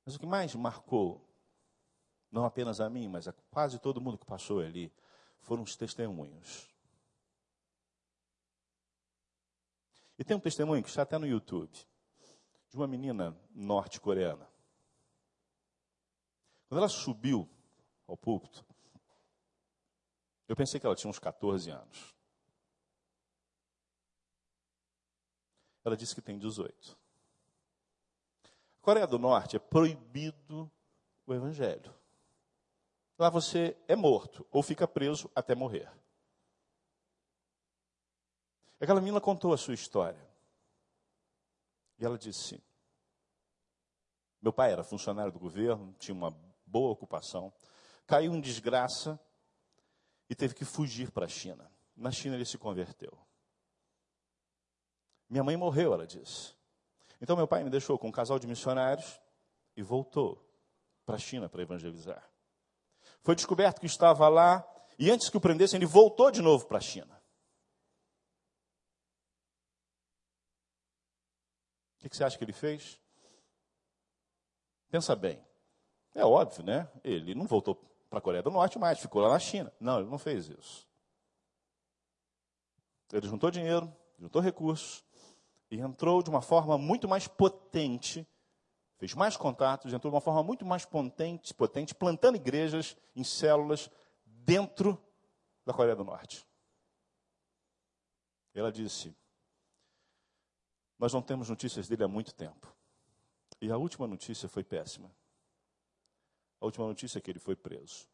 Mas o que mais marcou, não apenas a mim, mas a quase todo mundo que passou ali, foram os testemunhos. E tem um testemunho que está até no YouTube, de uma menina norte-coreana. Quando ela subiu ao púlpito, eu pensei que ela tinha uns 14 anos. Ela disse que tem 18. A Coreia do Norte é proibido o evangelho. Lá você é morto ou fica preso até morrer. Aquela menina contou a sua história. E ela disse: Meu pai era funcionário do governo, tinha uma boa ocupação, caiu em desgraça e teve que fugir para a China. Na China ele se converteu. Minha mãe morreu, ela disse. Então meu pai me deixou com um casal de missionários e voltou para a China para evangelizar. Foi descoberto que estava lá e antes que o prendessem, ele voltou de novo para a China. O que você acha que ele fez? Pensa bem. É óbvio, né? Ele não voltou para a Coreia do Norte, mas ficou lá na China. Não, ele não fez isso. Ele juntou dinheiro, juntou recursos e entrou de uma forma muito mais potente, fez mais contatos, entrou de uma forma muito mais potente, potente plantando igrejas em células dentro da Coreia do Norte. Ela disse: Nós não temos notícias dele há muito tempo. E a última notícia foi péssima. A última notícia é que ele foi preso.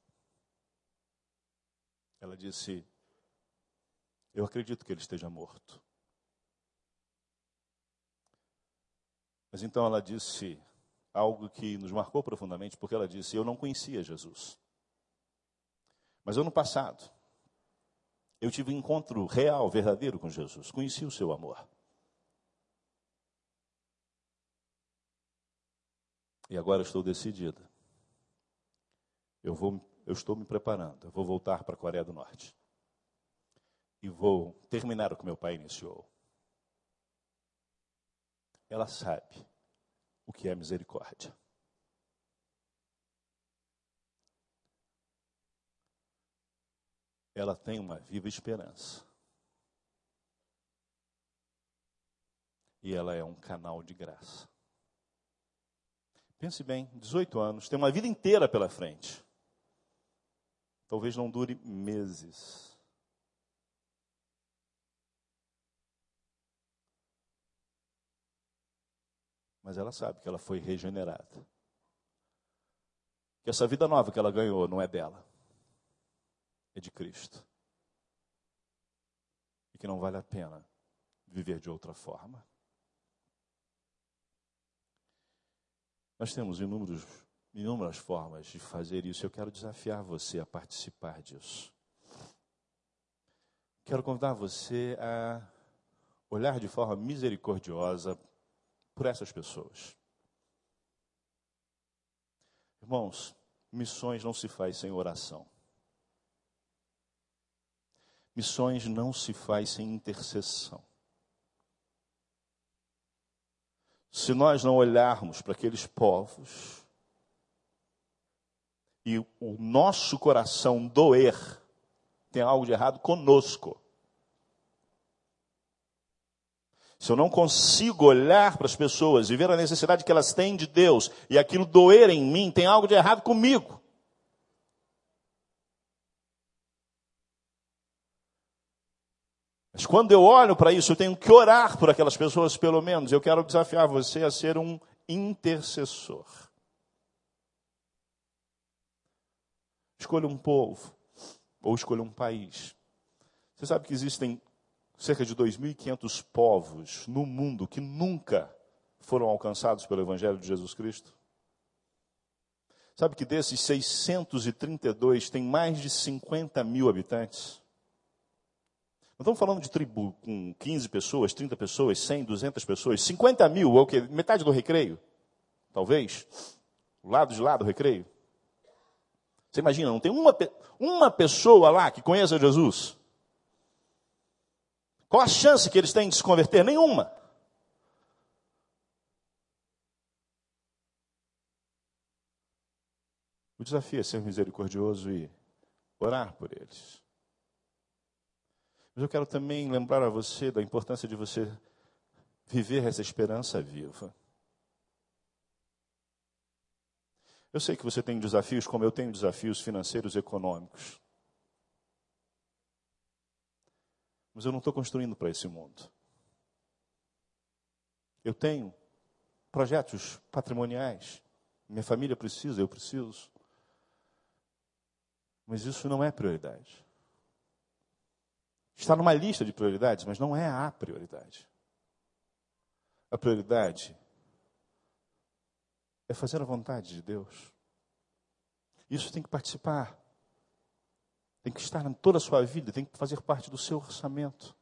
Ela disse: Eu acredito que ele esteja morto. Mas então ela disse algo que nos marcou profundamente, porque ela disse: Eu não conhecia Jesus. Mas ano passado, eu tive um encontro real, verdadeiro com Jesus. Conheci o seu amor. E agora estou decidida eu, vou, eu estou me preparando, eu vou voltar para a Coreia do Norte. E vou terminar o que meu pai iniciou. Ela sabe o que é misericórdia. Ela tem uma viva esperança. E ela é um canal de graça. Pense bem, 18 anos, tem uma vida inteira pela frente. Talvez não dure meses. Mas ela sabe que ela foi regenerada. Que essa vida nova que ela ganhou não é dela, é de Cristo. E que não vale a pena viver de outra forma. Nós temos inúmeros, inúmeras formas de fazer isso. Eu quero desafiar você a participar disso. Quero convidar você a olhar de forma misericordiosa por essas pessoas. Irmãos, missões não se faz sem oração. Missões não se faz sem intercessão. Se nós não olharmos para aqueles povos e o nosso coração doer, tem algo de errado conosco. Se eu não consigo olhar para as pessoas e ver a necessidade que elas têm de Deus e aquilo doer em mim, tem algo de errado comigo. Mas quando eu olho para isso, eu tenho que orar por aquelas pessoas, pelo menos. Eu quero desafiar você a ser um intercessor. Escolha um povo, ou escolha um país. Você sabe que existem cerca de 2.500 povos no mundo que nunca foram alcançados pelo Evangelho de Jesus Cristo? Sabe que desses 632 tem mais de 50 mil habitantes? Não estamos falando de tribo com 15 pessoas, 30 pessoas, 100, 200 pessoas, 50 mil, é o quê? Metade do recreio? Talvez. Lado de lá do recreio. Você imagina, não tem uma, uma pessoa lá que conheça Jesus? Qual a chance que eles têm de se converter? Nenhuma. O desafio é ser misericordioso e orar por eles. Mas eu quero também lembrar a você da importância de você viver essa esperança viva. Eu sei que você tem desafios, como eu tenho desafios financeiros e econômicos. Mas eu não estou construindo para esse mundo. Eu tenho projetos patrimoniais. Minha família precisa, eu preciso. Mas isso não é prioridade. Está numa lista de prioridades, mas não é a prioridade. A prioridade é fazer a vontade de Deus. Isso tem que participar. Tem que estar em toda a sua vida, tem que fazer parte do seu orçamento.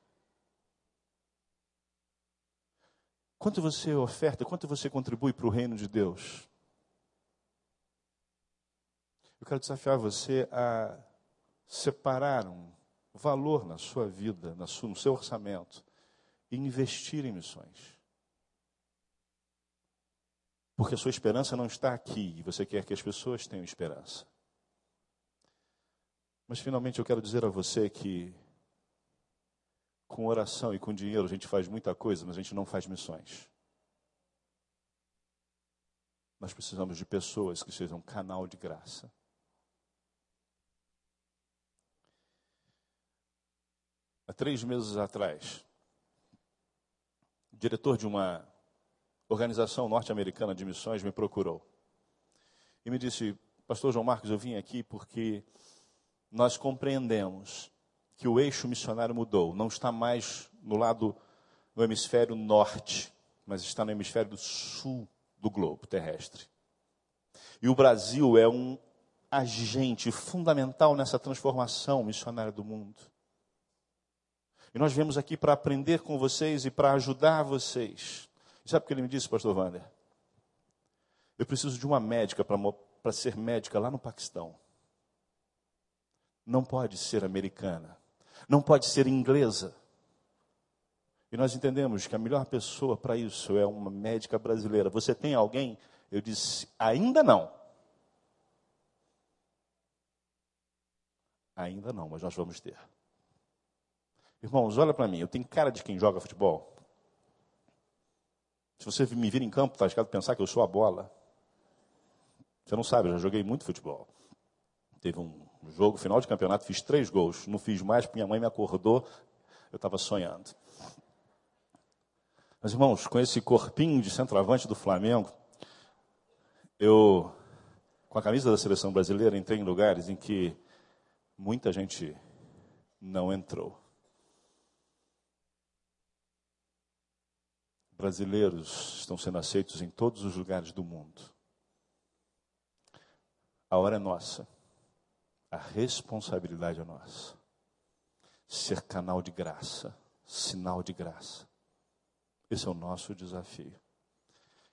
Quanto você oferta, quanto você contribui para o reino de Deus? Eu quero desafiar você a separar um valor na sua vida, no seu orçamento, e investir em missões. Porque a sua esperança não está aqui e você quer que as pessoas tenham esperança. Mas finalmente eu quero dizer a você que com oração e com dinheiro a gente faz muita coisa, mas a gente não faz missões. Nós precisamos de pessoas que sejam canal de graça. há três meses atrás, o diretor de uma organização norte-americana de missões me procurou e me disse: Pastor João Marcos, eu vim aqui porque nós compreendemos que o eixo missionário mudou, não está mais no lado no hemisfério norte, mas está no hemisfério sul do globo terrestre. E o Brasil é um agente fundamental nessa transformação missionária do mundo. E nós viemos aqui para aprender com vocês e para ajudar vocês. E sabe o que ele me disse, pastor Wander? Eu preciso de uma médica para ser médica lá no Paquistão. Não pode ser americana. Não pode ser inglesa. E nós entendemos que a melhor pessoa para isso é uma médica brasileira. Você tem alguém? Eu disse, ainda não. Ainda não, mas nós vamos ter. Irmãos, olha para mim, eu tenho cara de quem joga futebol. Se você me vir em campo, está arriscado pensar que eu sou a bola. Você não sabe, eu já joguei muito futebol. Teve um jogo, final de campeonato, fiz três gols. Não fiz mais porque minha mãe me acordou, eu estava sonhando. Mas, irmãos, com esse corpinho de centroavante do Flamengo, eu, com a camisa da seleção brasileira, entrei em lugares em que muita gente não entrou. Brasileiros estão sendo aceitos em todos os lugares do mundo. A hora é nossa. A responsabilidade é nossa. Ser canal de graça, sinal de graça. Esse é o nosso desafio.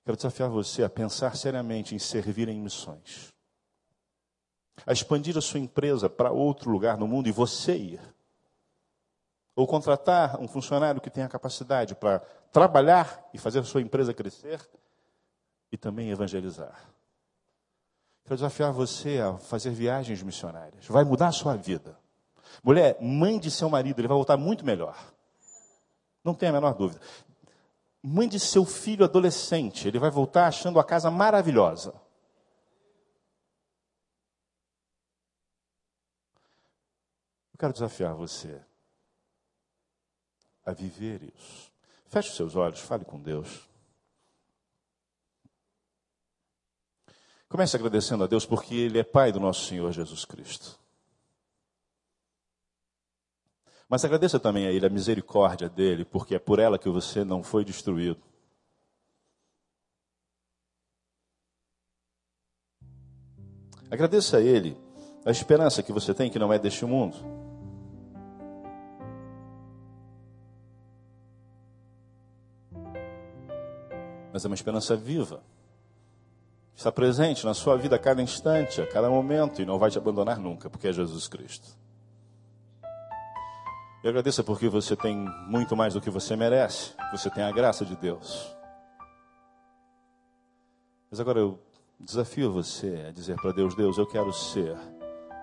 Quero desafiar você a pensar seriamente em servir em missões. A expandir a sua empresa para outro lugar no mundo e você ir. Ou contratar um funcionário que tenha capacidade para trabalhar e fazer a sua empresa crescer e também evangelizar. Quero desafiar você a fazer viagens missionárias. Vai mudar a sua vida. Mulher, mãe de seu marido, ele vai voltar muito melhor. Não tem a menor dúvida. Mãe de seu filho adolescente, ele vai voltar achando a casa maravilhosa. Eu quero desafiar você a viver isso. Feche seus olhos, fale com Deus. Comece agradecendo a Deus porque Ele é Pai do nosso Senhor Jesus Cristo. Mas agradeça também a Ele a misericórdia dele, porque é por ela que você não foi destruído. Agradeça a Ele a esperança que você tem que não é deste mundo. Mas é uma esperança viva está presente na sua vida a cada instante, a cada momento e não vai te abandonar nunca, porque é Jesus Cristo. Eu agradeço porque você tem muito mais do que você merece, você tem a graça de Deus. Mas agora eu desafio você a dizer para Deus: Deus, eu quero ser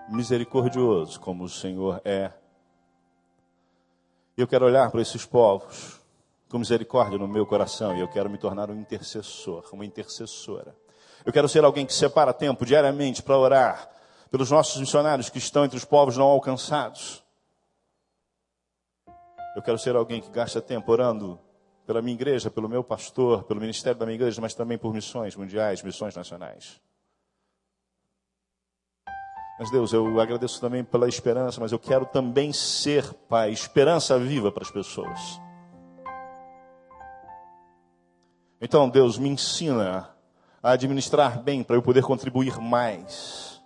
misericordioso como o Senhor é. Eu quero olhar para esses povos com misericórdia no meu coração e eu quero me tornar um intercessor, uma intercessora eu quero ser alguém que separa tempo diariamente para orar pelos nossos missionários que estão entre os povos não alcançados. Eu quero ser alguém que gasta tempo orando pela minha igreja, pelo meu pastor, pelo ministério da minha igreja, mas também por missões mundiais, missões nacionais. Mas Deus, eu agradeço também pela esperança, mas eu quero também ser, Pai, esperança viva para as pessoas. Então, Deus, me ensina a administrar bem para eu poder contribuir mais.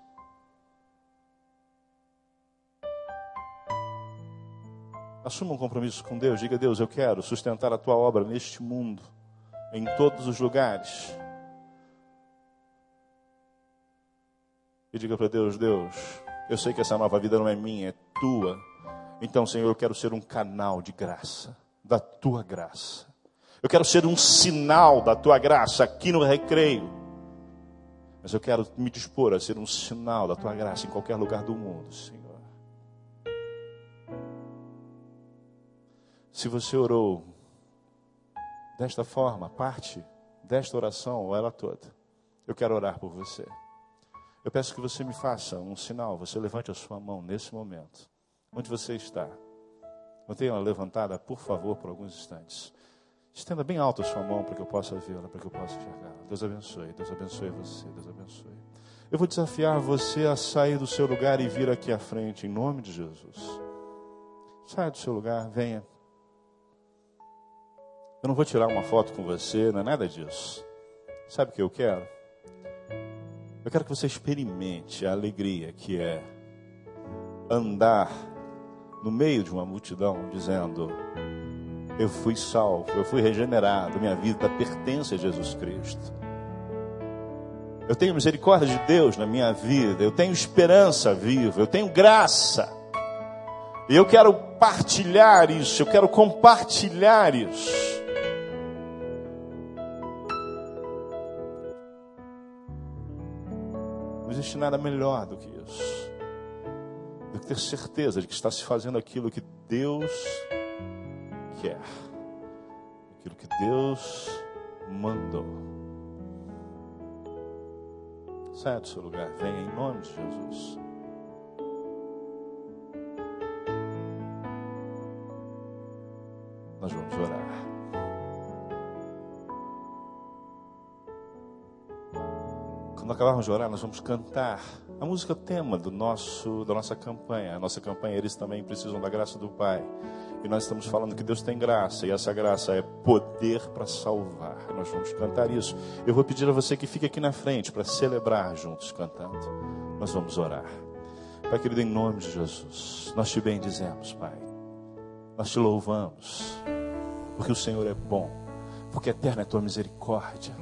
Assuma um compromisso com Deus. Diga, Deus, eu quero sustentar a tua obra neste mundo, em todos os lugares. E diga para Deus, Deus, eu sei que essa nova vida não é minha, é tua. Então, Senhor, eu quero ser um canal de graça, da tua graça. Eu quero ser um sinal da tua graça aqui no recreio. Mas eu quero me dispor a ser um sinal da tua graça em qualquer lugar do mundo, Senhor. Se você orou desta forma, parte desta oração ou ela toda, eu quero orar por você. Eu peço que você me faça um sinal, você levante a sua mão nesse momento, onde você está. Mantenha-a levantada, por favor, por alguns instantes. Estenda bem alto a sua mão para que eu possa vê-la, para que eu possa enxergá-la. Deus abençoe, Deus abençoe você, Deus abençoe. Eu vou desafiar você a sair do seu lugar e vir aqui à frente, em nome de Jesus. Saia do seu lugar, venha. Eu não vou tirar uma foto com você, não é nada disso. Sabe o que eu quero? Eu quero que você experimente a alegria que é andar no meio de uma multidão dizendo: eu fui salvo, eu fui regenerado, minha vida pertence a Jesus Cristo. Eu tenho misericórdia de Deus na minha vida, eu tenho esperança viva, eu tenho graça. E eu quero partilhar isso, eu quero compartilhar isso. Não existe nada melhor do que isso. Do que ter certeza de que está se fazendo aquilo que Deus quer, aquilo que Deus mandou. Saia do seu lugar, venha em nome de Jesus. Nós vamos orar. Quando acabarmos de orar, nós vamos cantar a música tema do nosso, da nossa campanha. A nossa campanha, eles também precisam da graça do Pai. E nós estamos falando que Deus tem graça, e essa graça é poder para salvar. Nós vamos cantar isso. Eu vou pedir a você que fique aqui na frente para celebrar juntos cantando. Nós vamos orar. Pai querido, em nome de Jesus, nós te bendizemos, Pai. Nós te louvamos, porque o Senhor é bom, porque eterna é tua misericórdia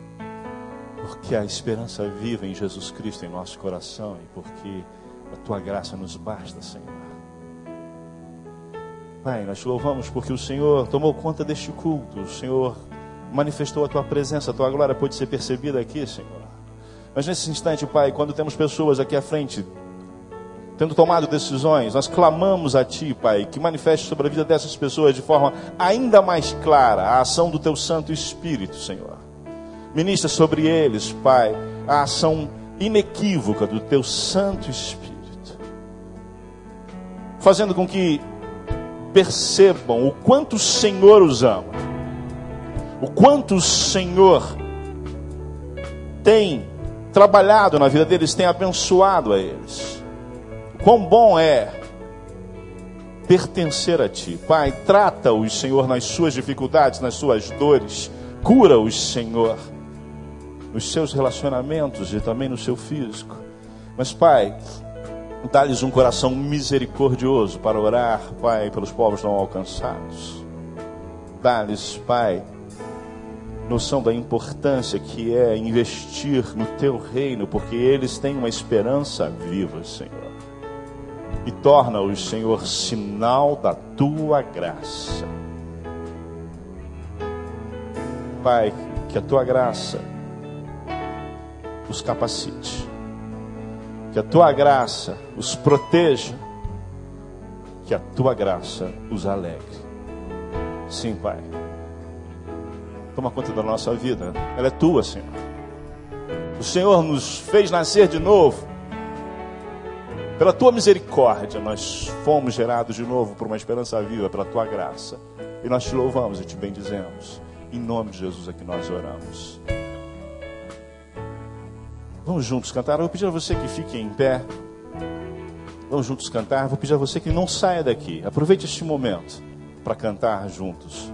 porque a esperança viva em Jesus Cristo em nosso coração e porque a tua graça nos basta, Senhor. Pai, nós te louvamos porque o Senhor tomou conta deste culto, o Senhor manifestou a tua presença, a tua glória pode ser percebida aqui, Senhor. Mas nesse instante, Pai, quando temos pessoas aqui à frente, tendo tomado decisões, nós clamamos a Ti, Pai, que manifeste sobre a vida dessas pessoas de forma ainda mais clara a ação do Teu Santo Espírito, Senhor. Ministra sobre eles, Pai, a ação inequívoca do Teu Santo Espírito, fazendo com que percebam o quanto o Senhor os ama, o quanto o Senhor tem trabalhado na vida deles, tem abençoado a eles. Quão bom é pertencer a Ti. Pai, trata-os, Senhor, nas suas dificuldades, nas suas dores. Cura-os, Senhor nos seus relacionamentos e também no seu físico. Mas, Pai, dá-lhes um coração misericordioso para orar, Pai, pelos povos não alcançados. Dá-lhes, Pai, noção da importância que é investir no teu reino, porque eles têm uma esperança viva, Senhor. E torna-os, Senhor, sinal da tua graça. Pai, que a tua graça os capacite. Que a tua graça os proteja. Que a tua graça os alegre. Sim, Pai. Toma conta da nossa vida. Ela é tua, Senhor. O Senhor nos fez nascer de novo. Pela tua misericórdia, nós fomos gerados de novo por uma esperança viva, pela tua graça. E nós te louvamos e te bendizemos. Em nome de Jesus é que nós oramos. Vamos juntos cantar. Eu vou pedir a você que fique em pé. Vamos juntos cantar. Vou pedir a você que não saia daqui. Aproveite este momento para cantar juntos.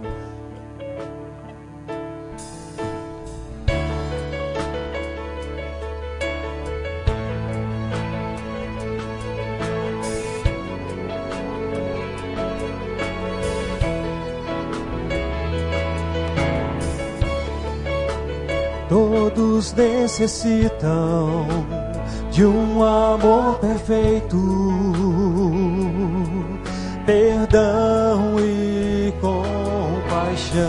Todos necessitam de um amor perfeito, perdão e compaixão.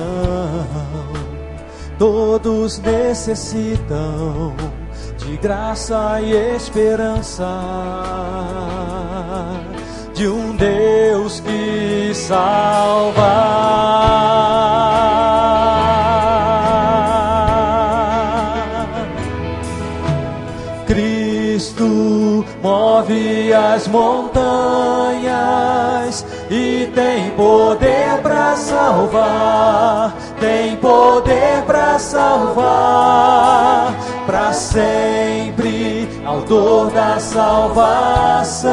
Todos necessitam de graça e esperança, de um Deus que salva. Move as montanhas e tem poder para salvar, tem poder para salvar para sempre, autor da salvação.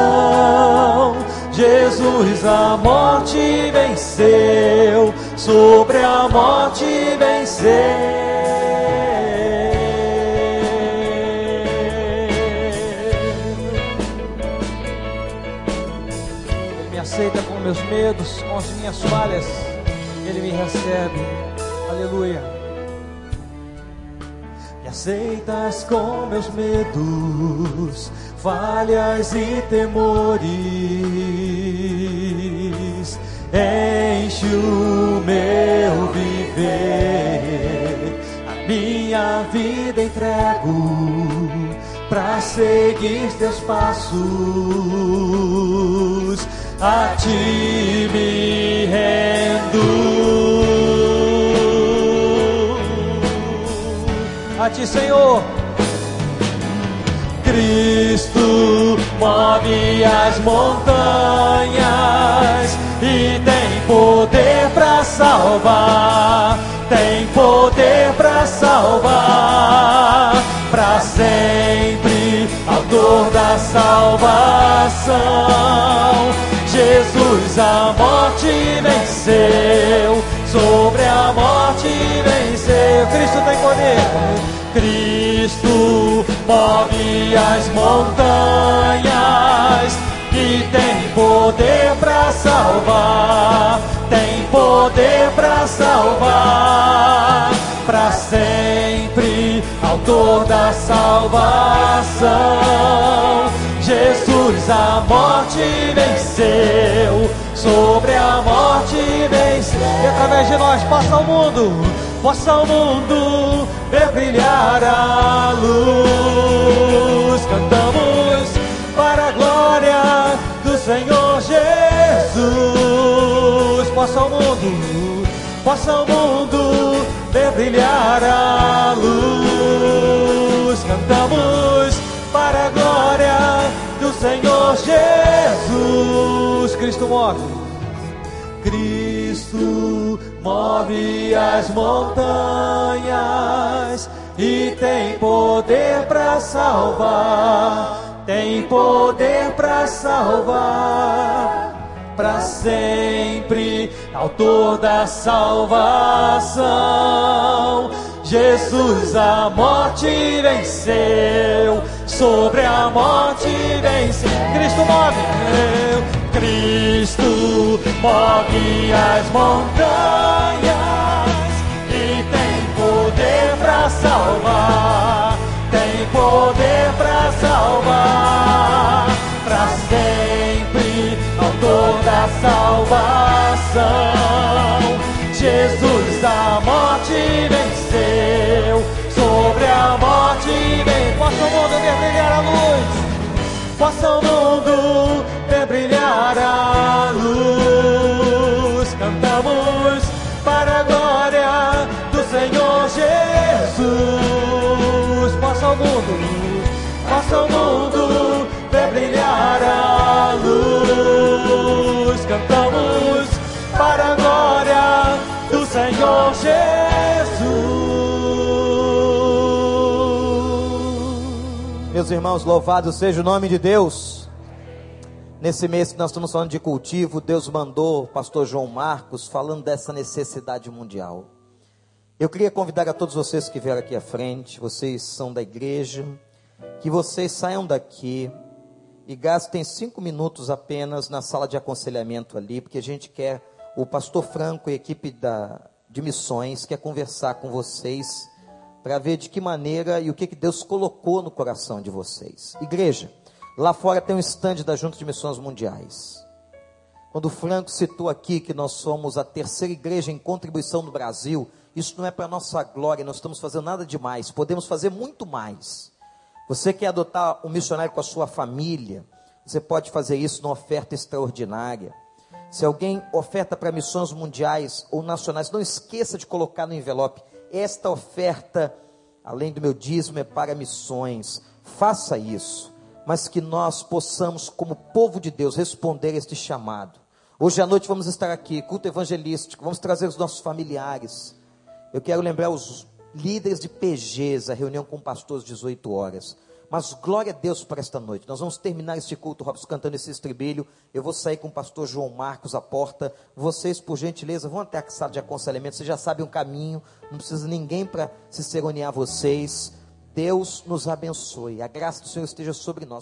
Jesus a morte venceu, sobre a morte venceu. Meus medos, com as minhas falhas, Ele me recebe. Aleluia. Me aceitas com meus medos, falhas e temores. Enche o meu viver, a minha vida entrego para seguir teus passos a ti me rendo. A ti, Senhor. Cristo move as montanhas e tem poder para salvar, tem poder para salvar, para sempre, autor da salvação. Jesus a morte venceu, sobre a morte venceu. Cristo tem poder. Cristo move as montanhas e tem poder para salvar, tem poder para salvar, para sempre, autor da salvação. Jesus a morte venceu, sobre a morte venceu. E através de nós passa o mundo, possa o mundo ver brilhar a luz. Cantamos para a glória do Senhor Jesus. Possa o mundo, possa o mundo ver brilhar a luz. Cantamos para a glória Senhor Jesus. Cristo move. Cristo move as montanhas e tem poder para salvar, tem poder para salvar, para sempre, autor da salvação. Jesus a morte venceu, sobre a morte venceu. Cristo move. Cristo move as montanhas e tem poder para salvar, tem poder para salvar, para sempre, autor da salvação. Jesus a morte venceu, sobre a morte venceu. Possa o mundo Meus irmãos, louvado seja o nome de Deus. Nesse mês que nós estamos falando de cultivo, Deus mandou o pastor João Marcos falando dessa necessidade mundial. Eu queria convidar a todos vocês que vieram aqui à frente, vocês são da igreja, que vocês saiam daqui e gastem cinco minutos apenas na sala de aconselhamento ali, porque a gente quer, o pastor Franco e a equipe da, de missões quer conversar com vocês para ver de que maneira e o que, que Deus colocou no coração de vocês. Igreja, lá fora tem um estande da Junta de Missões Mundiais. Quando o Franco citou aqui que nós somos a terceira igreja em contribuição no Brasil, isso não é para nossa glória, nós estamos fazendo nada demais, podemos fazer muito mais. Você quer adotar um missionário com a sua família, você pode fazer isso numa oferta extraordinária. Se alguém oferta para missões mundiais ou nacionais, não esqueça de colocar no envelope. Esta oferta, além do meu dízimo, é para missões. Faça isso, mas que nós possamos, como povo de Deus, responder a este chamado. Hoje à noite vamos estar aqui, culto evangelístico, vamos trazer os nossos familiares. Eu quero lembrar os líderes de PGs, a reunião com pastores 18 horas. Mas glória a Deus para esta noite. Nós vamos terminar este culto, Robson, cantando esse estribilho. Eu vou sair com o pastor João Marcos à porta. Vocês, por gentileza, vão até a sala de aconselhamento. Vocês já sabem o caminho. Não precisa ninguém para se ceronear vocês. Deus nos abençoe. A graça do Senhor esteja sobre nós.